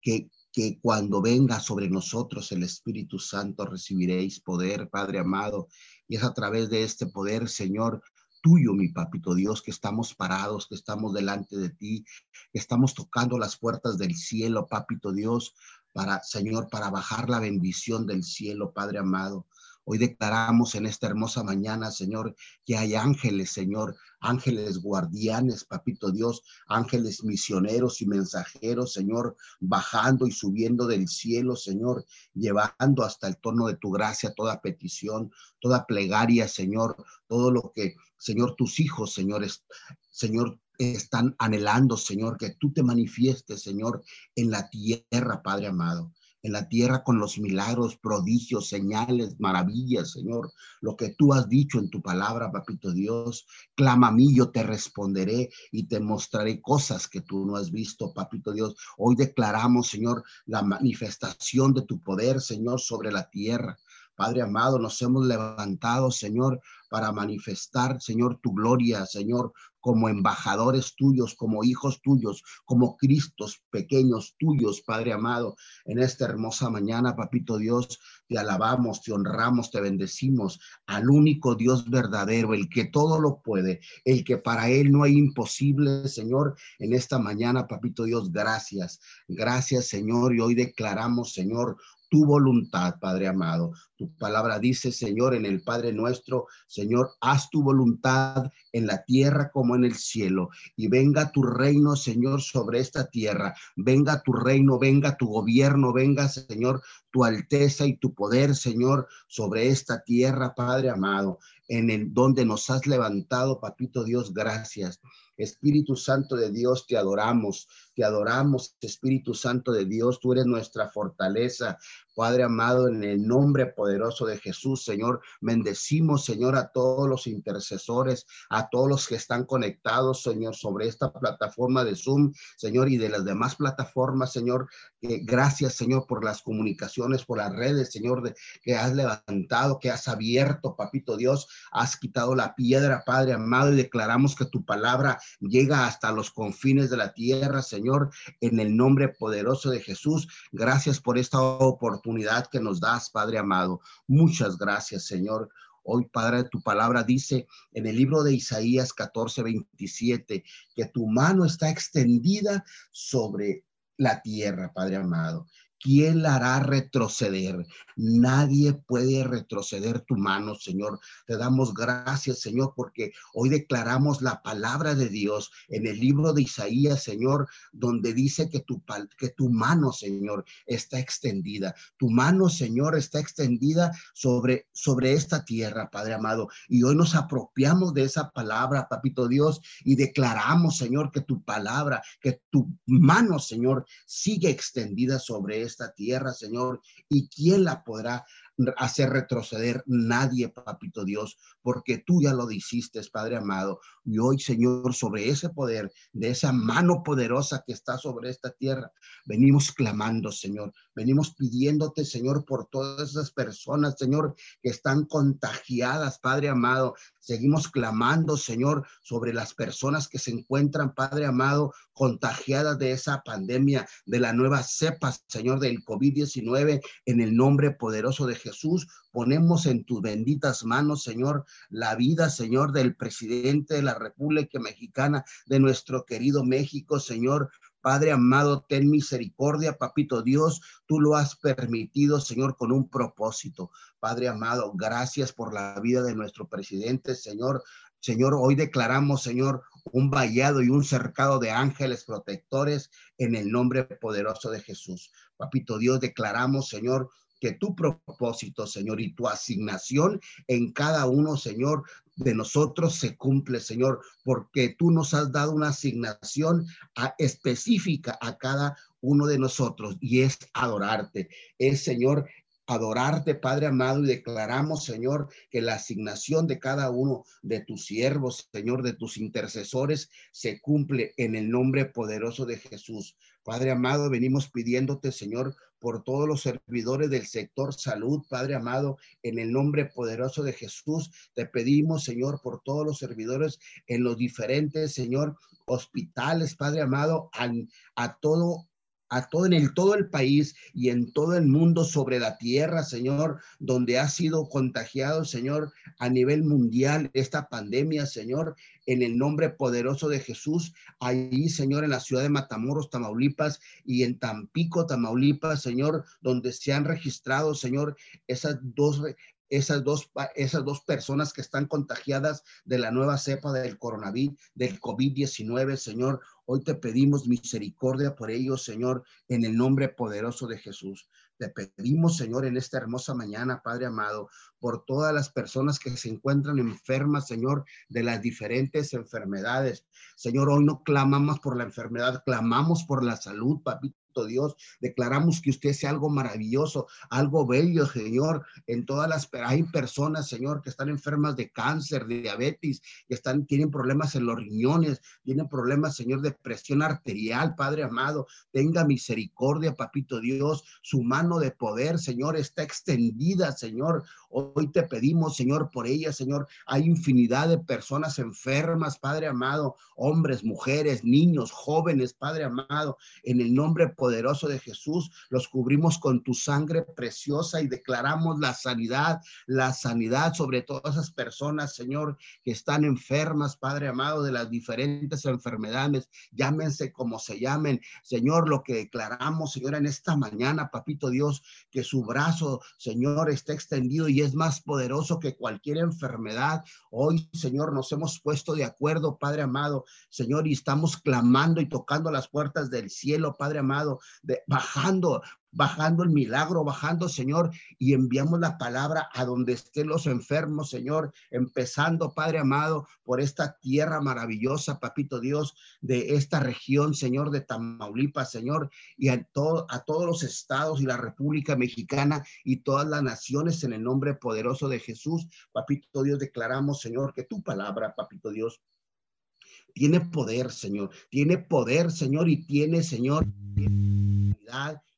que, que cuando venga sobre nosotros el Espíritu Santo recibiréis poder, Padre amado, y es a través de este poder, Señor, tuyo, mi papito Dios, que estamos parados, que estamos delante de ti, que estamos tocando las puertas del cielo, papito Dios, para, Señor, para bajar la bendición del cielo, Padre amado. Hoy declaramos en esta hermosa mañana, Señor, que hay ángeles, Señor, ángeles guardianes, papito Dios, ángeles misioneros y mensajeros, Señor, bajando y subiendo del cielo, Señor, llevando hasta el tono de tu gracia toda petición, toda plegaria, Señor, todo lo que, Señor, tus hijos, señores, Señor, están anhelando, Señor, que tú te manifiestes, Señor, en la tierra, Padre amado en la tierra con los milagros, prodigios, señales, maravillas, Señor. Lo que tú has dicho en tu palabra, papito Dios, clama a mí, yo te responderé y te mostraré cosas que tú no has visto, papito Dios. Hoy declaramos, Señor, la manifestación de tu poder, Señor, sobre la tierra. Padre amado, nos hemos levantado, Señor, para manifestar, Señor, tu gloria, Señor, como embajadores tuyos, como hijos tuyos, como Cristos pequeños tuyos, Padre amado. En esta hermosa mañana, Papito Dios, te alabamos, te honramos, te bendecimos al único Dios verdadero, el que todo lo puede, el que para él no hay imposible, Señor. En esta mañana, Papito Dios, gracias. Gracias, Señor. Y hoy declaramos, Señor, tu voluntad, Padre amado. Tu palabra dice, Señor, en el Padre nuestro, Señor, haz tu voluntad en la tierra como en el cielo. Y venga tu reino, Señor, sobre esta tierra. Venga tu reino, venga tu gobierno, venga, Señor, tu alteza y tu poder, Señor, sobre esta tierra, Padre amado, en el donde nos has levantado, Papito Dios, gracias. Espíritu Santo de Dios, te adoramos, te adoramos, Espíritu Santo de Dios, tú eres nuestra fortaleza. Padre amado, en el nombre poderoso de Jesús, Señor, bendecimos, Señor, a todos los intercesores, a todos los que están conectados, Señor, sobre esta plataforma de Zoom, Señor, y de las demás plataformas, Señor. gracias, Señor, por las comunicaciones, por las redes, Señor, de, que has levantado, que has abierto, Papito Dios, has quitado la piedra, Padre amado, y declaramos que tu palabra llega hasta los confines de la tierra, Señor, en el nombre poderoso de Jesús. Gracias por esta oportunidad que nos das, Padre amado. Muchas gracias, Señor. Hoy, Padre, tu palabra dice en el libro de Isaías 14, 27, que tu mano está extendida sobre la tierra, Padre amado, ¿quién la hará retroceder? Nadie puede retroceder tu mano, Señor. Te damos gracias, Señor, porque hoy declaramos la palabra de Dios en el libro de Isaías, Señor, donde dice que tu, que tu mano, Señor, está extendida. Tu mano, Señor, está extendida sobre, sobre esta tierra, Padre amado. Y hoy nos apropiamos de esa palabra, Papito Dios, y declaramos, Señor, que tu palabra, que tu mano, Señor, sigue extendida sobre esta tierra, Señor, y quién la podrá hacer retroceder nadie, papito Dios, porque tú ya lo hiciste, Padre amado. Y hoy, Señor, sobre ese poder, de esa mano poderosa que está sobre esta tierra, venimos clamando, Señor. Venimos pidiéndote, Señor, por todas esas personas, Señor, que están contagiadas, Padre amado. Seguimos clamando, Señor, sobre las personas que se encuentran, Padre amado, contagiadas de esa pandemia, de la nueva cepa, Señor, del COVID-19, en el nombre poderoso de Jesús. Ponemos en tus benditas manos, Señor, la vida, Señor, del presidente de la República Mexicana, de nuestro querido México, Señor. Padre amado, ten misericordia, papito Dios, tú lo has permitido, Señor, con un propósito. Padre amado, gracias por la vida de nuestro presidente, Señor. Señor, hoy declaramos, Señor, un vallado y un cercado de ángeles protectores en el nombre poderoso de Jesús. Papito Dios, declaramos, Señor, que tu propósito, Señor, y tu asignación en cada uno, Señor, de nosotros se cumple, Señor, porque tú nos has dado una asignación específica a cada uno de nosotros y es adorarte. Es, Señor, adorarte, Padre amado, y declaramos, Señor, que la asignación de cada uno de tus siervos, Señor, de tus intercesores, se cumple en el nombre poderoso de Jesús. Padre amado, venimos pidiéndote, Señor, por todos los servidores del sector salud, Padre amado, en el nombre poderoso de Jesús. Te pedimos, Señor, por todos los servidores en los diferentes, Señor, hospitales, Padre amado, a, a todo a todo en el todo el país y en todo el mundo sobre la tierra, Señor, donde ha sido contagiado, Señor, a nivel mundial esta pandemia, Señor, en el nombre poderoso de Jesús, ahí, Señor, en la ciudad de Matamoros, Tamaulipas y en Tampico, Tamaulipas, Señor, donde se han registrado, Señor, esas dos esas dos, esas dos personas que están contagiadas de la nueva cepa del coronavirus, del COVID-19, Señor. Hoy te pedimos misericordia por ellos, Señor, en el nombre poderoso de Jesús. Te pedimos, Señor, en esta hermosa mañana, Padre amado, por todas las personas que se encuentran enfermas, Señor, de las diferentes enfermedades. Señor, hoy no clamamos por la enfermedad, clamamos por la salud, papito Dios. Declaramos que usted sea algo maravilloso, algo bello, Señor. En todas las, hay personas, Señor, que están enfermas de cáncer, de diabetes, que están, tienen problemas en los riñones, tienen problemas, Señor, de presión arterial, Padre amado. Tenga misericordia, Papito Dios. Su mano de poder, Señor, está extendida, Señor. Hoy te pedimos, Señor, por ella, Señor. Hay infinidad de personas enfermas, Padre amado, hombres, mujeres, niños, jóvenes, Padre amado, en el nombre poderoso de Jesús, los cubrimos con tu sangre preciosa y declaramos la sanidad, la sanidad sobre todas esas personas, Señor, que están enfermas, Padre amado, de las diferentes enfermedades, llámense como se llamen, Señor, lo que declaramos, Señor, en esta mañana, Papito Dios, que su brazo, Señor, está extendido y es más poderoso que cualquier enfermedad. Hoy, Señor, nos hemos puesto de acuerdo, Padre amado, Señor, y estamos clamando y tocando las puertas del cielo, Padre amado, bajando, bajando el milagro, bajando, Señor, y enviamos la palabra a donde estén los enfermos, Señor, empezando, Padre amado, por esta tierra maravillosa, Papito Dios, de esta región, Señor, de Tamaulipas, Señor, y a, todo, a todos los estados y la República Mexicana y todas las naciones en el nombre poderoso de Jesús. Papito Dios, declaramos, Señor, que tu palabra, Papito Dios, tiene poder, Señor. Tiene poder, Señor, y tiene, Señor,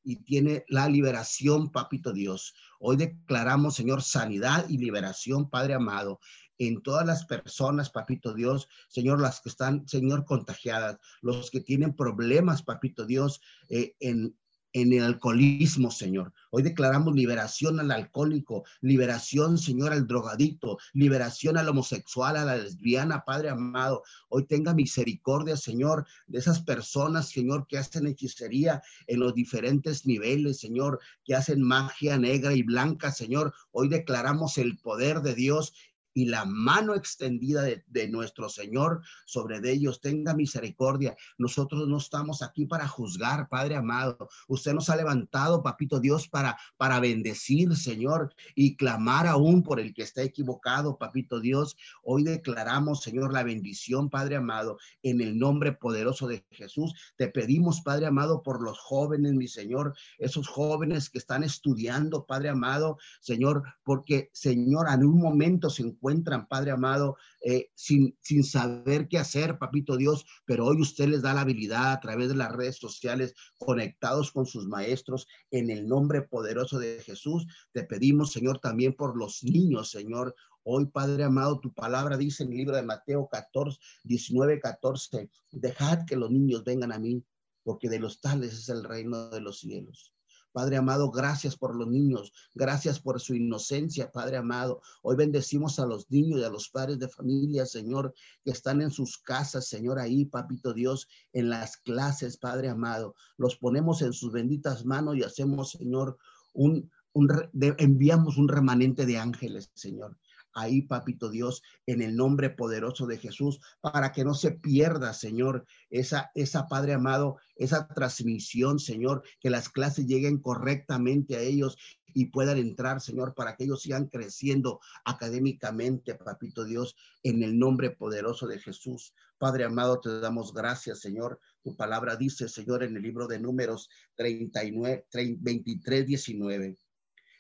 y tiene la liberación, Papito Dios. Hoy declaramos, Señor, sanidad y liberación, Padre amado, en todas las personas, Papito Dios, Señor, las que están, Señor, contagiadas, los que tienen problemas, Papito Dios, eh, en, en el alcoholismo, Señor. Hoy declaramos liberación al alcohólico, liberación, Señor, al drogadicto, liberación al homosexual, a la lesbiana, Padre amado. Hoy tenga misericordia, Señor, de esas personas, Señor, que hacen hechicería en los diferentes niveles, Señor, que hacen magia negra y blanca, Señor. Hoy declaramos el poder de Dios y la mano extendida de, nuestro Señor sobre de ellos tenga misericordia. Nosotros no estamos aquí para juzgar, Padre amado. Usted nos ha levantado, Papito Dios, para, para bendecir, Señor, y clamar aún por el que está equivocado, Papito Dios. Hoy declaramos, Señor, la bendición, Padre amado, en el nombre poderoso de Jesús. Te pedimos, Padre amado, por los jóvenes, mi Señor, esos jóvenes que están estudiando, Padre amado, Señor, porque, Señor, en un momento se encuentran encuentran, Padre amado, eh, sin, sin saber qué hacer, Papito Dios, pero hoy usted les da la habilidad a través de las redes sociales, conectados con sus maestros, en el nombre poderoso de Jesús. Te pedimos, Señor, también por los niños, Señor. Hoy, Padre amado, tu palabra dice en el libro de Mateo 14, 19, 14, dejad que los niños vengan a mí, porque de los tales es el reino de los cielos. Padre amado, gracias por los niños, gracias por su inocencia, Padre amado. Hoy bendecimos a los niños y a los padres de familia, Señor, que están en sus casas, Señor, ahí, Papito Dios, en las clases, Padre amado. Los ponemos en sus benditas manos y hacemos, Señor, un, un enviamos un remanente de ángeles, Señor ahí, papito Dios, en el nombre poderoso de Jesús, para que no se pierda, Señor, esa, esa Padre amado, esa transmisión, Señor, que las clases lleguen correctamente a ellos y puedan entrar, Señor, para que ellos sigan creciendo académicamente, papito Dios, en el nombre poderoso de Jesús. Padre amado, te damos gracias, Señor. Tu palabra dice, Señor, en el libro de números 39, 23, 19.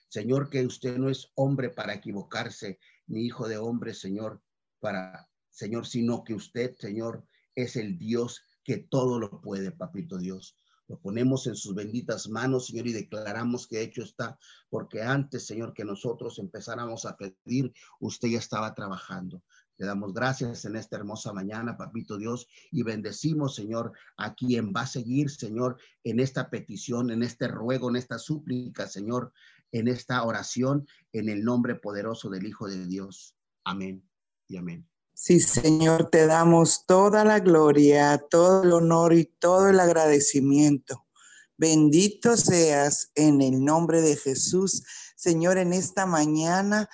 Señor, que usted no es hombre para equivocarse, ni hijo de hombre, Señor, para, Señor, sino que usted, Señor, es el Dios que todo lo puede, papito Dios. Lo ponemos en sus benditas manos, Señor, y declaramos que hecho está, porque antes, Señor, que nosotros empezáramos a pedir, usted ya estaba trabajando. Le damos gracias en esta hermosa mañana, papito Dios, y bendecimos, Señor, a quien va a seguir, Señor, en esta petición, en este ruego, en esta súplica, Señor, en esta oración en el nombre poderoso del Hijo de Dios. Amén y amén. Sí, Señor, te damos toda la gloria, todo el honor y todo el agradecimiento. Bendito seas en el nombre de Jesús. Señor, en esta mañana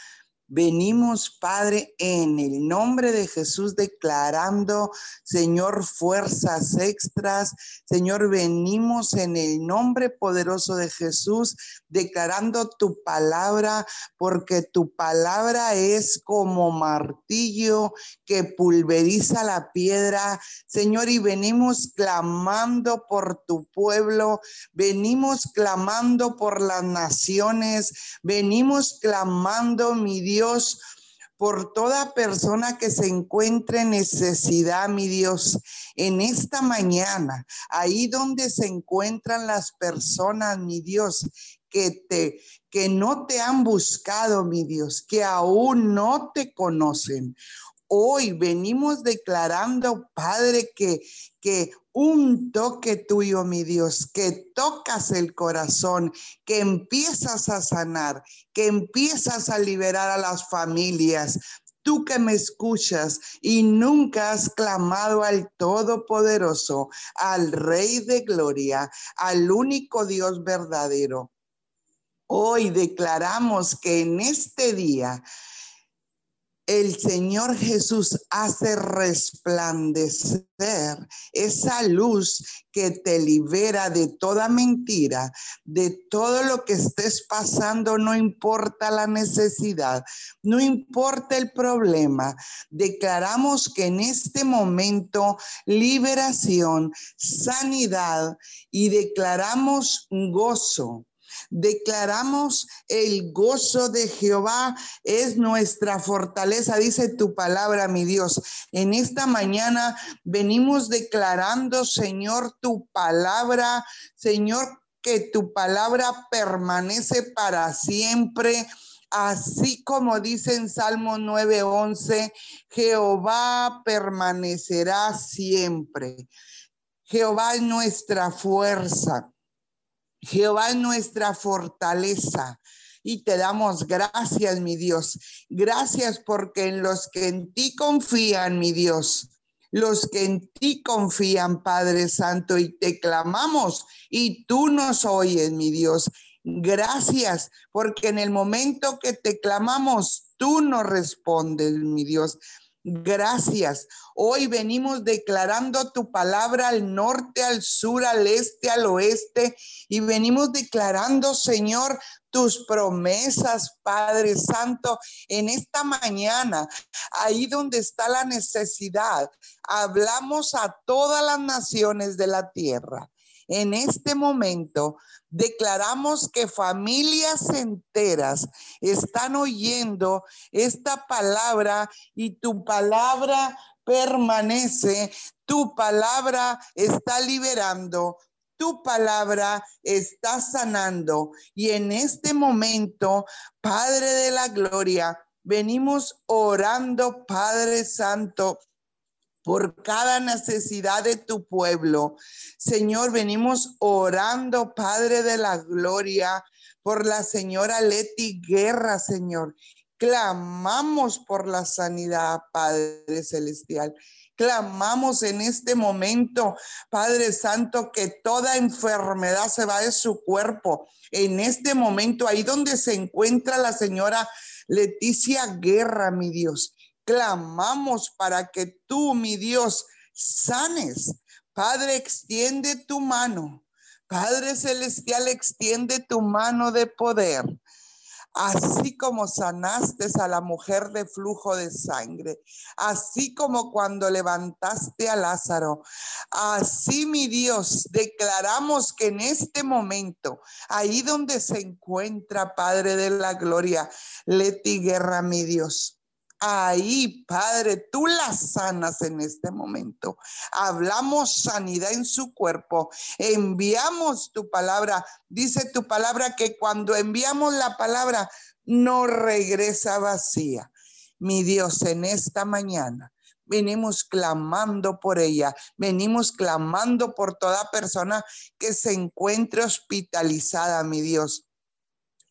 Venimos, Padre, en el nombre de Jesús, declarando, Señor, fuerzas extras. Señor, venimos en el nombre poderoso de Jesús, declarando tu palabra, porque tu palabra es como martillo que pulveriza la piedra. Señor, y venimos clamando por tu pueblo, venimos clamando por las naciones, venimos clamando, mi Dios por toda persona que se encuentre en necesidad, mi Dios, en esta mañana, ahí donde se encuentran las personas, mi Dios, que te que no te han buscado, mi Dios, que aún no te conocen. Hoy venimos declarando, Padre, que que un toque tuyo, mi Dios, que tocas el corazón, que empiezas a sanar, que empiezas a liberar a las familias. Tú que me escuchas y nunca has clamado al Todopoderoso, al Rey de Gloria, al único Dios verdadero. Hoy declaramos que en este día el Señor Jesús hace resplandecer esa luz que te libera de toda mentira, de todo lo que estés pasando, no importa la necesidad, no importa el problema. Declaramos que en este momento liberación, sanidad y declaramos gozo Declaramos el gozo de Jehová es nuestra fortaleza, dice tu palabra, mi Dios. En esta mañana venimos declarando, Señor, tu palabra, Señor, que tu palabra permanece para siempre así como dice en Salmo 9:11, Jehová permanecerá siempre. Jehová es nuestra fuerza. Jehová es nuestra fortaleza y te damos gracias, mi Dios. Gracias porque en los que en ti confían, mi Dios, los que en ti confían, Padre Santo, y te clamamos y tú nos oyes, mi Dios. Gracias, porque en el momento que te clamamos, tú nos respondes, mi Dios. Gracias. Hoy venimos declarando tu palabra al norte, al sur, al este, al oeste y venimos declarando, Señor, tus promesas, Padre Santo, en esta mañana, ahí donde está la necesidad. Hablamos a todas las naciones de la tierra. En este momento declaramos que familias enteras están oyendo esta palabra y tu palabra permanece, tu palabra está liberando, tu palabra está sanando. Y en este momento, Padre de la Gloria, venimos orando, Padre Santo, por cada necesidad de tu pueblo. Señor, venimos orando, Padre de la Gloria, por la señora Leti Guerra, Señor. Clamamos por la sanidad, Padre Celestial. Clamamos en este momento, Padre Santo, que toda enfermedad se va de su cuerpo. En este momento, ahí donde se encuentra la señora Leticia Guerra, mi Dios clamamos para que tú, mi Dios, sanes. Padre, extiende tu mano. Padre Celestial, extiende tu mano de poder. Así como sanaste a la mujer de flujo de sangre, así como cuando levantaste a Lázaro, así mi Dios, declaramos que en este momento, ahí donde se encuentra Padre de la Gloria, Leti Guerra, mi Dios, Ahí, Padre, tú la sanas en este momento. Hablamos sanidad en su cuerpo. Enviamos tu palabra. Dice tu palabra que cuando enviamos la palabra no regresa vacía. Mi Dios, en esta mañana venimos clamando por ella, venimos clamando por toda persona que se encuentre hospitalizada, mi Dios.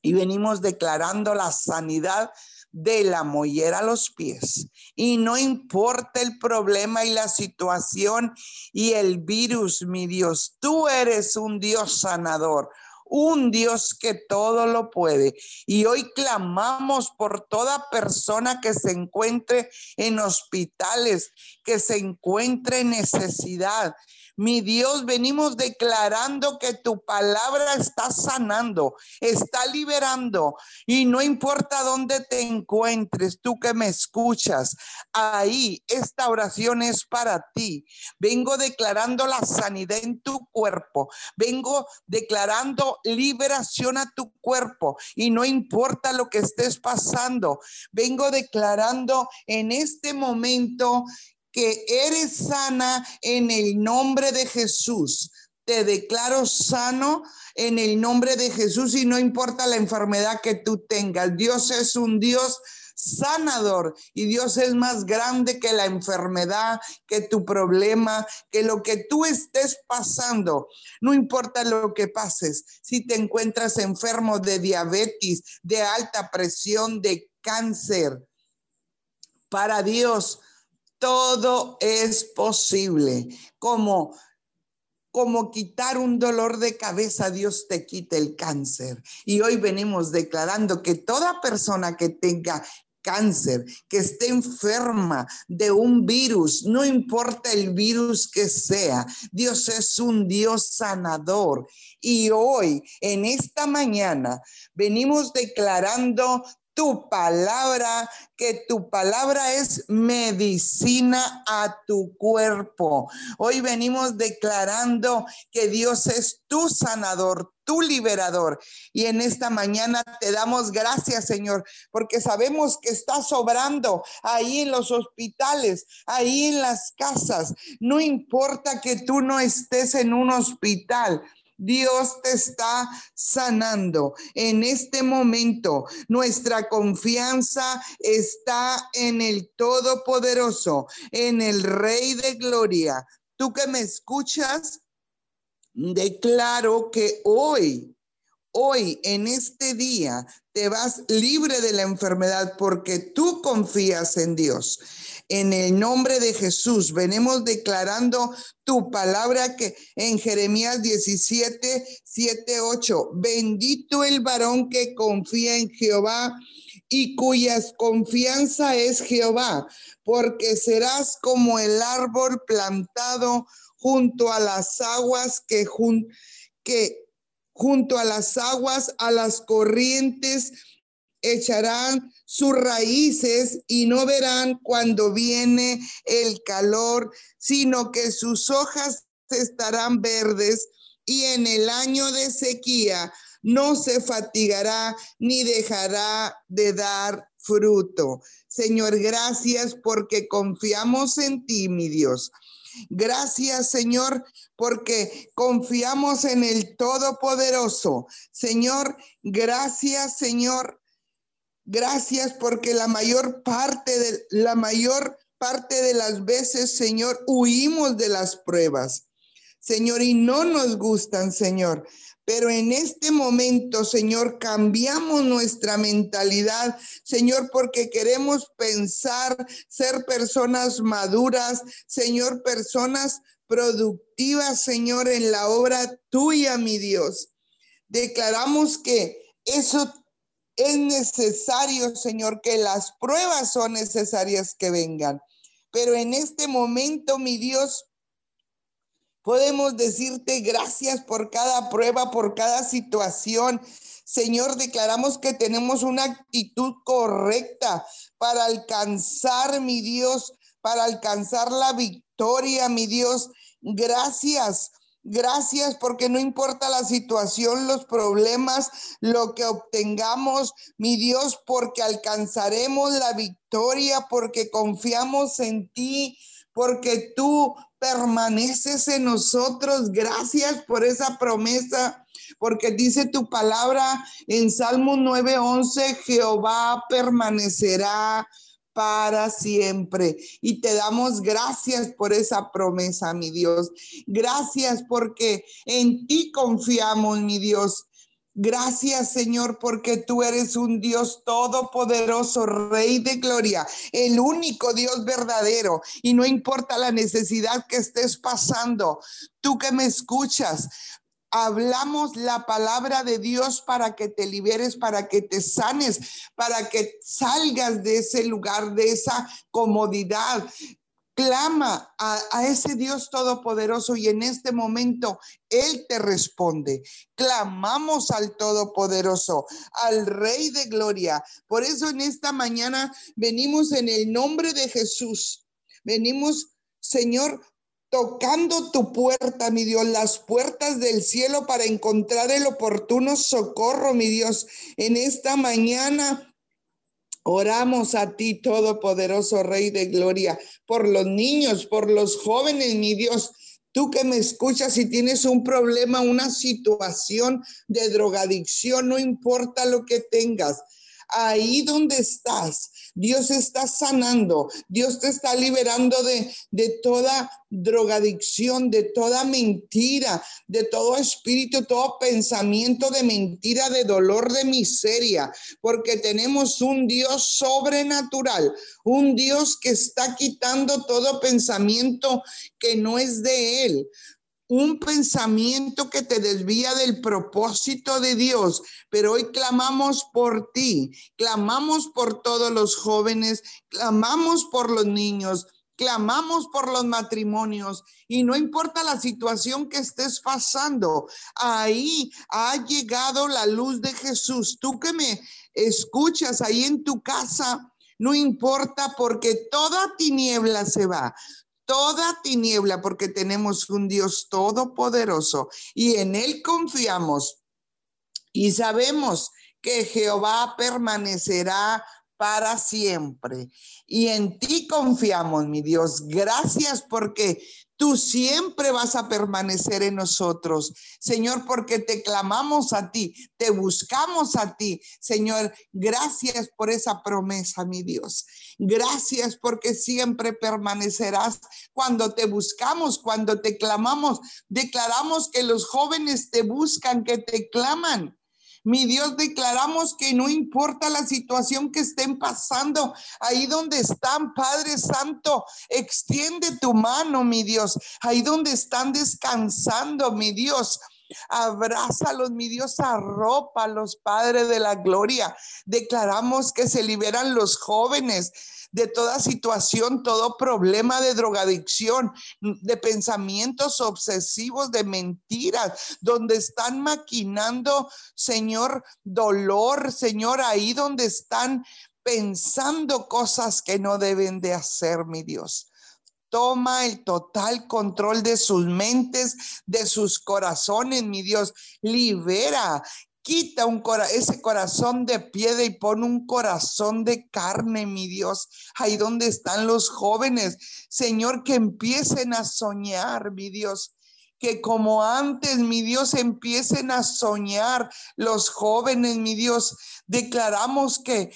Y venimos declarando la sanidad de la mollera a los pies. Y no importa el problema y la situación y el virus, mi Dios, tú eres un Dios sanador un Dios que todo lo puede. Y hoy clamamos por toda persona que se encuentre en hospitales, que se encuentre en necesidad, mi Dios, venimos declarando que tu palabra está sanando, está liberando. Y no importa dónde te encuentres, tú que me escuchas, ahí esta oración es para ti. Vengo declarando la sanidad en tu cuerpo. Vengo declarando liberación a tu cuerpo. Y no importa lo que estés pasando, vengo declarando en este momento que eres sana en el nombre de Jesús. Te declaro sano en el nombre de Jesús y no importa la enfermedad que tú tengas. Dios es un Dios sanador y Dios es más grande que la enfermedad, que tu problema, que lo que tú estés pasando. No importa lo que pases, si te encuentras enfermo de diabetes, de alta presión, de cáncer. Para Dios todo es posible. Como como quitar un dolor de cabeza, Dios te quite el cáncer. Y hoy venimos declarando que toda persona que tenga cáncer, que esté enferma de un virus, no importa el virus que sea, Dios es un Dios sanador. Y hoy, en esta mañana, venimos declarando tu palabra, que tu palabra es medicina a tu cuerpo. Hoy venimos declarando que Dios es tu sanador, tu liberador. Y en esta mañana te damos gracias, Señor, porque sabemos que estás sobrando ahí en los hospitales, ahí en las casas. No importa que tú no estés en un hospital. Dios te está sanando. En este momento, nuestra confianza está en el Todopoderoso, en el Rey de Gloria. Tú que me escuchas, declaro que hoy, hoy, en este día, te vas libre de la enfermedad porque tú confías en Dios. En el nombre de Jesús, venimos declarando tu palabra que en Jeremías 17, 7, 8, bendito el varón que confía en Jehová y cuyas confianza es Jehová, porque serás como el árbol plantado junto a las aguas que junto a las aguas, a las corrientes, echarán sus raíces y no verán cuando viene el calor, sino que sus hojas estarán verdes y en el año de sequía no se fatigará ni dejará de dar fruto. Señor, gracias porque confiamos en ti, mi Dios. Gracias, Señor, porque confiamos en el Todopoderoso. Señor, gracias, Señor. Gracias porque la mayor parte de la mayor parte de las veces, Señor, huimos de las pruebas. Señor, y no nos gustan, Señor. Pero en este momento, Señor, cambiamos nuestra mentalidad, Señor, porque queremos pensar, ser personas maduras, Señor, personas productivas, Señor, en la obra tuya, mi Dios. Declaramos que eso es necesario, Señor, que las pruebas son necesarias que vengan. Pero en este momento, mi Dios, Podemos decirte gracias por cada prueba, por cada situación. Señor, declaramos que tenemos una actitud correcta para alcanzar, mi Dios, para alcanzar la victoria, mi Dios. Gracias. Gracias porque no importa la situación, los problemas, lo que obtengamos, mi Dios, porque alcanzaremos la victoria, porque confiamos en ti, porque tú permaneces en nosotros. Gracias por esa promesa, porque dice tu palabra en Salmo 9:11, Jehová permanecerá para siempre. Y te damos gracias por esa promesa, mi Dios. Gracias porque en ti confiamos, mi Dios. Gracias, Señor, porque tú eres un Dios todopoderoso, Rey de Gloria, el único Dios verdadero. Y no importa la necesidad que estés pasando, tú que me escuchas, hablamos la palabra de Dios para que te liberes, para que te sanes, para que salgas de ese lugar, de esa comodidad. Clama a, ese Dios todopoderoso y en este momento Él te responde. Clamamos al todopoderoso, al Rey de Gloria. Por eso en esta mañana venimos en el nombre de Jesús. Venimos, Señor, tocando tu puerta, mi Dios, las puertas del cielo para encontrar el oportuno socorro, mi Dios, en esta mañana Oramos a ti, Todopoderoso Rey de Gloria, por los niños, por los jóvenes, mi Dios. Tú que me escuchas, si tienes un problema, una situación de drogadicción, no importa lo que tengas, ahí donde estás, Dios está sanando, Dios te está liberando de, de toda drogadicción, de toda mentira, de todo espíritu, todo pensamiento de mentira, de dolor, de miseria, porque tenemos un Dios sobrenatural, un Dios que está quitando todo pensamiento que no es de Él un pensamiento que te desvía del propósito de Dios, pero hoy clamamos por ti, clamamos por todos los jóvenes, clamamos por los niños, clamamos por los matrimonios y no importa la situación que estés pasando, ahí ha llegado la luz de Jesús. Tú que me escuchas ahí en tu casa, no importa porque toda tiniebla se va toda tiniebla porque tenemos un Dios todopoderoso y en Él confiamos y sabemos que Jehová permanecerá para siempre. Y en ti confiamos, mi Dios. Gracias porque Tú siempre vas a permanecer en nosotros, Señor, porque te clamamos a ti, te buscamos a ti, Señor. Gracias por esa promesa, mi Dios. Gracias porque siempre permanecerás cuando te buscamos, cuando te clamamos. Declaramos que los jóvenes te buscan, que te claman Mi Dios, declaramos que no importa la situación que estén pasando, ahí donde están, Padre Santo, extiende tu mano, mi Dios, ahí donde están descansando, mi Dios. Abrázalos, mi Dios, arropa a los padres de la gloria. Declaramos que se liberan los jóvenes de toda situación, todo problema de drogadicción, de pensamientos obsesivos, de mentiras, donde están maquinando, Señor, dolor, Señor, ahí donde están pensando cosas que no deben de hacer, mi Dios. Toma el total control de sus mentes, de sus corazones, mi Dios. Libera, quita un ese corazón de piedra y pon un corazón de carne, mi Dios. Ahí donde están los jóvenes, Señor, que empiecen a soñar, mi Dios que como antes, mi Dios, empiecen a soñar los jóvenes, mi Dios. Declaramos que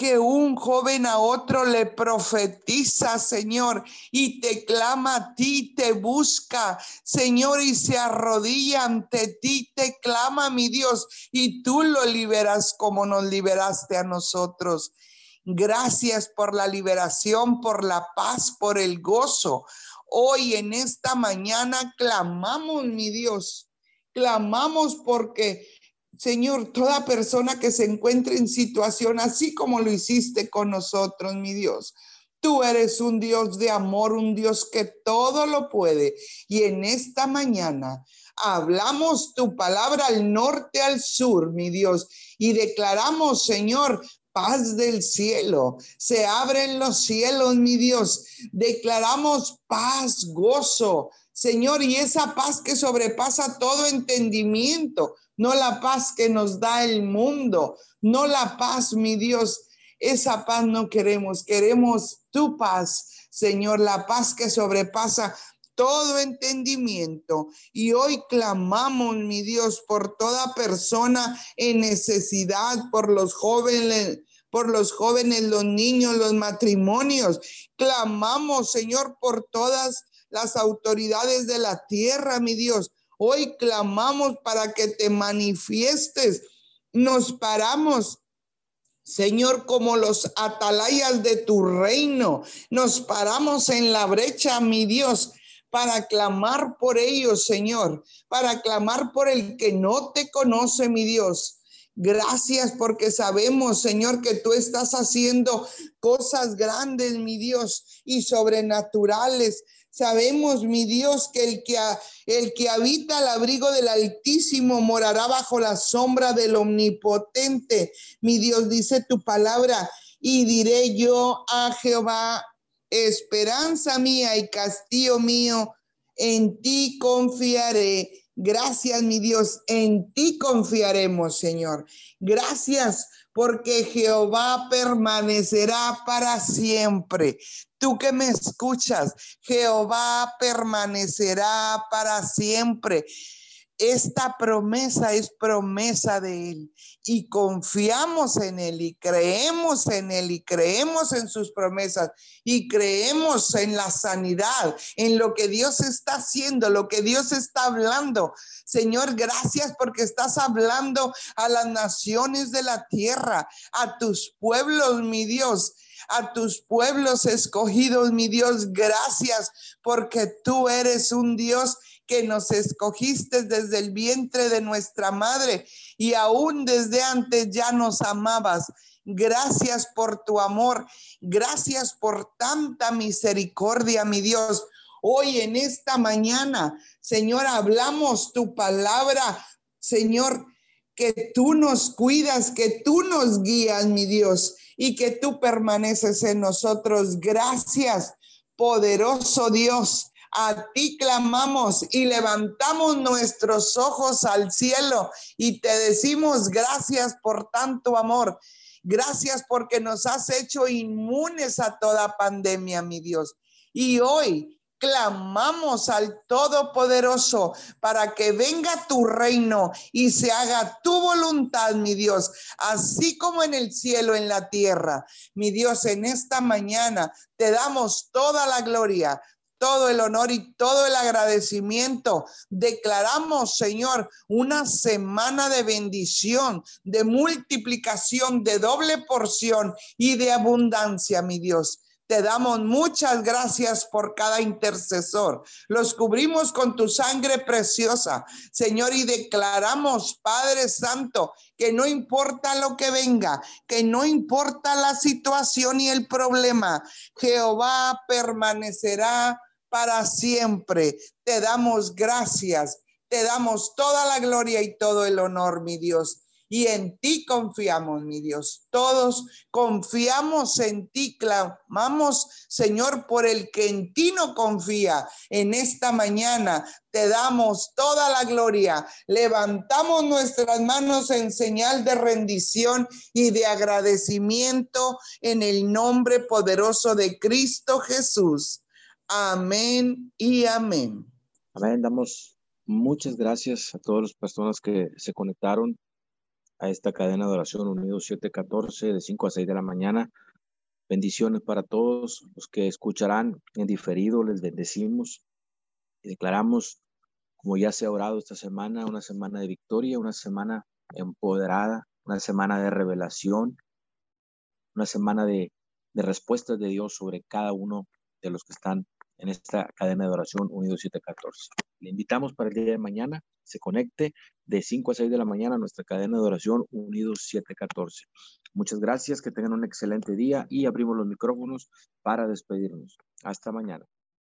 que un joven a otro le profetiza, Señor, y te clama a ti, te busca, Señor, y se arrodilla ante ti, te clama, mi Dios, y tú lo liberas como nos liberaste a nosotros. Gracias por la liberación, por la paz, por el gozo. Hoy en esta mañana clamamos, mi Dios, clamamos porque Señor, toda persona que se encuentre en situación así como lo hiciste con nosotros, mi Dios. Tú eres un Dios de amor, un Dios que todo lo puede. Y en esta mañana hablamos tu palabra al norte, al sur, mi Dios, y declaramos, Señor, paz del cielo. Se abren los cielos, mi Dios. Declaramos paz, gozo, Señor, y esa paz que sobrepasa todo entendimiento no la paz que nos da el mundo, no la paz, mi Dios. Esa paz no queremos, queremos tu paz, Señor, la paz que sobrepasa todo entendimiento. Y hoy clamamos, mi Dios, por toda persona en necesidad, por los jóvenes, por los jóvenes, los niños, los matrimonios. Clamamos, Señor, por todas las autoridades de la tierra, mi Dios, Hoy clamamos para que te manifiestes. Nos paramos Señor, como los atalayas de tu reino, nos paramos en la brecha, mi Dios, para clamar por ellos, Señor, para clamar por el que no te conoce, mi Dios. Gracias porque sabemos, Señor, que tú estás haciendo cosas grandes, mi Dios, y sobrenaturales. Sabemos, mi Dios, que el que, el que habita al abrigo del Altísimo morará bajo la sombra del Omnipotente. Mi Dios dice tu palabra y diré yo a Jehová, esperanza mía y castillo mío, en ti confiaré. Gracias, mi Dios, en ti confiaremos, Señor. Gracias porque Jehová permanecerá para siempre. Tú que me escuchas, Jehová permanecerá para siempre. Esta promesa es promesa de Él y confiamos en Él y creemos en Él y creemos en sus promesas y creemos en la sanidad, en lo que Dios está haciendo, lo que Dios está hablando. Señor, gracias porque estás hablando a las naciones de la tierra, a tus pueblos, mi Dios a tus pueblos escogidos, mi Dios. Gracias porque tú eres un Dios que nos escogiste desde el vientre de nuestra madre y aún desde antes ya nos amabas. Gracias por tu amor. Gracias por tanta misericordia, mi Dios. Hoy en esta mañana, Señor, hablamos tu palabra, Señor, que tú nos cuidas, que tú nos guías, mi Dios, y que tú permaneces en nosotros. Gracias, poderoso Dios. A ti clamamos y levantamos nuestros ojos al cielo y te decimos gracias por tanto amor. Gracias porque nos has hecho inmunes a toda pandemia, mi Dios. Y hoy clamamos al Todopoderoso para que venga tu reino y se haga tu voluntad, mi Dios, así como en el cielo, en la tierra. Mi Dios, en esta mañana te damos toda la gloria, todo el honor y todo el agradecimiento. Declaramos, Señor, una semana de bendición, de multiplicación, de doble porción y de abundancia, mi Dios. Te damos muchas gracias por cada intercesor. Los cubrimos con tu sangre preciosa, Señor, y declaramos, Padre Santo, que no importa lo que venga, que no importa la situación y el problema, Jehová permanecerá para siempre. Te damos gracias, te damos toda la gloria y todo el honor, mi Dios y en ti confiamos, mi Dios. Todos confiamos en ti, clamamos, Señor, por el que en ti no confía. En esta mañana te damos toda la gloria. Levantamos nuestras manos en señal de rendición y de agradecimiento en el nombre poderoso de Cristo Jesús. Amén y amén. Amén. Damos muchas gracias a todas las personas que se conectaron a esta cadena de oración Unidos 714 de 5 a 6 de la mañana. Bendiciones para todos los que escucharán en diferido, les bendecimos y declaramos, como ya se ha orado esta semana, una semana de victoria, una semana empoderada, una semana de revelación, una semana de, de respuestas de Dios sobre cada uno de los que están en esta cadena de oración Unidos 714. Le invitamos para el día de mañana, se conecte de 5 a 6 de la mañana a nuestra cadena de oración Unidos 714. Muchas gracias, que tengan un excelente día y abrimos los micrófonos para despedirnos. Hasta mañana.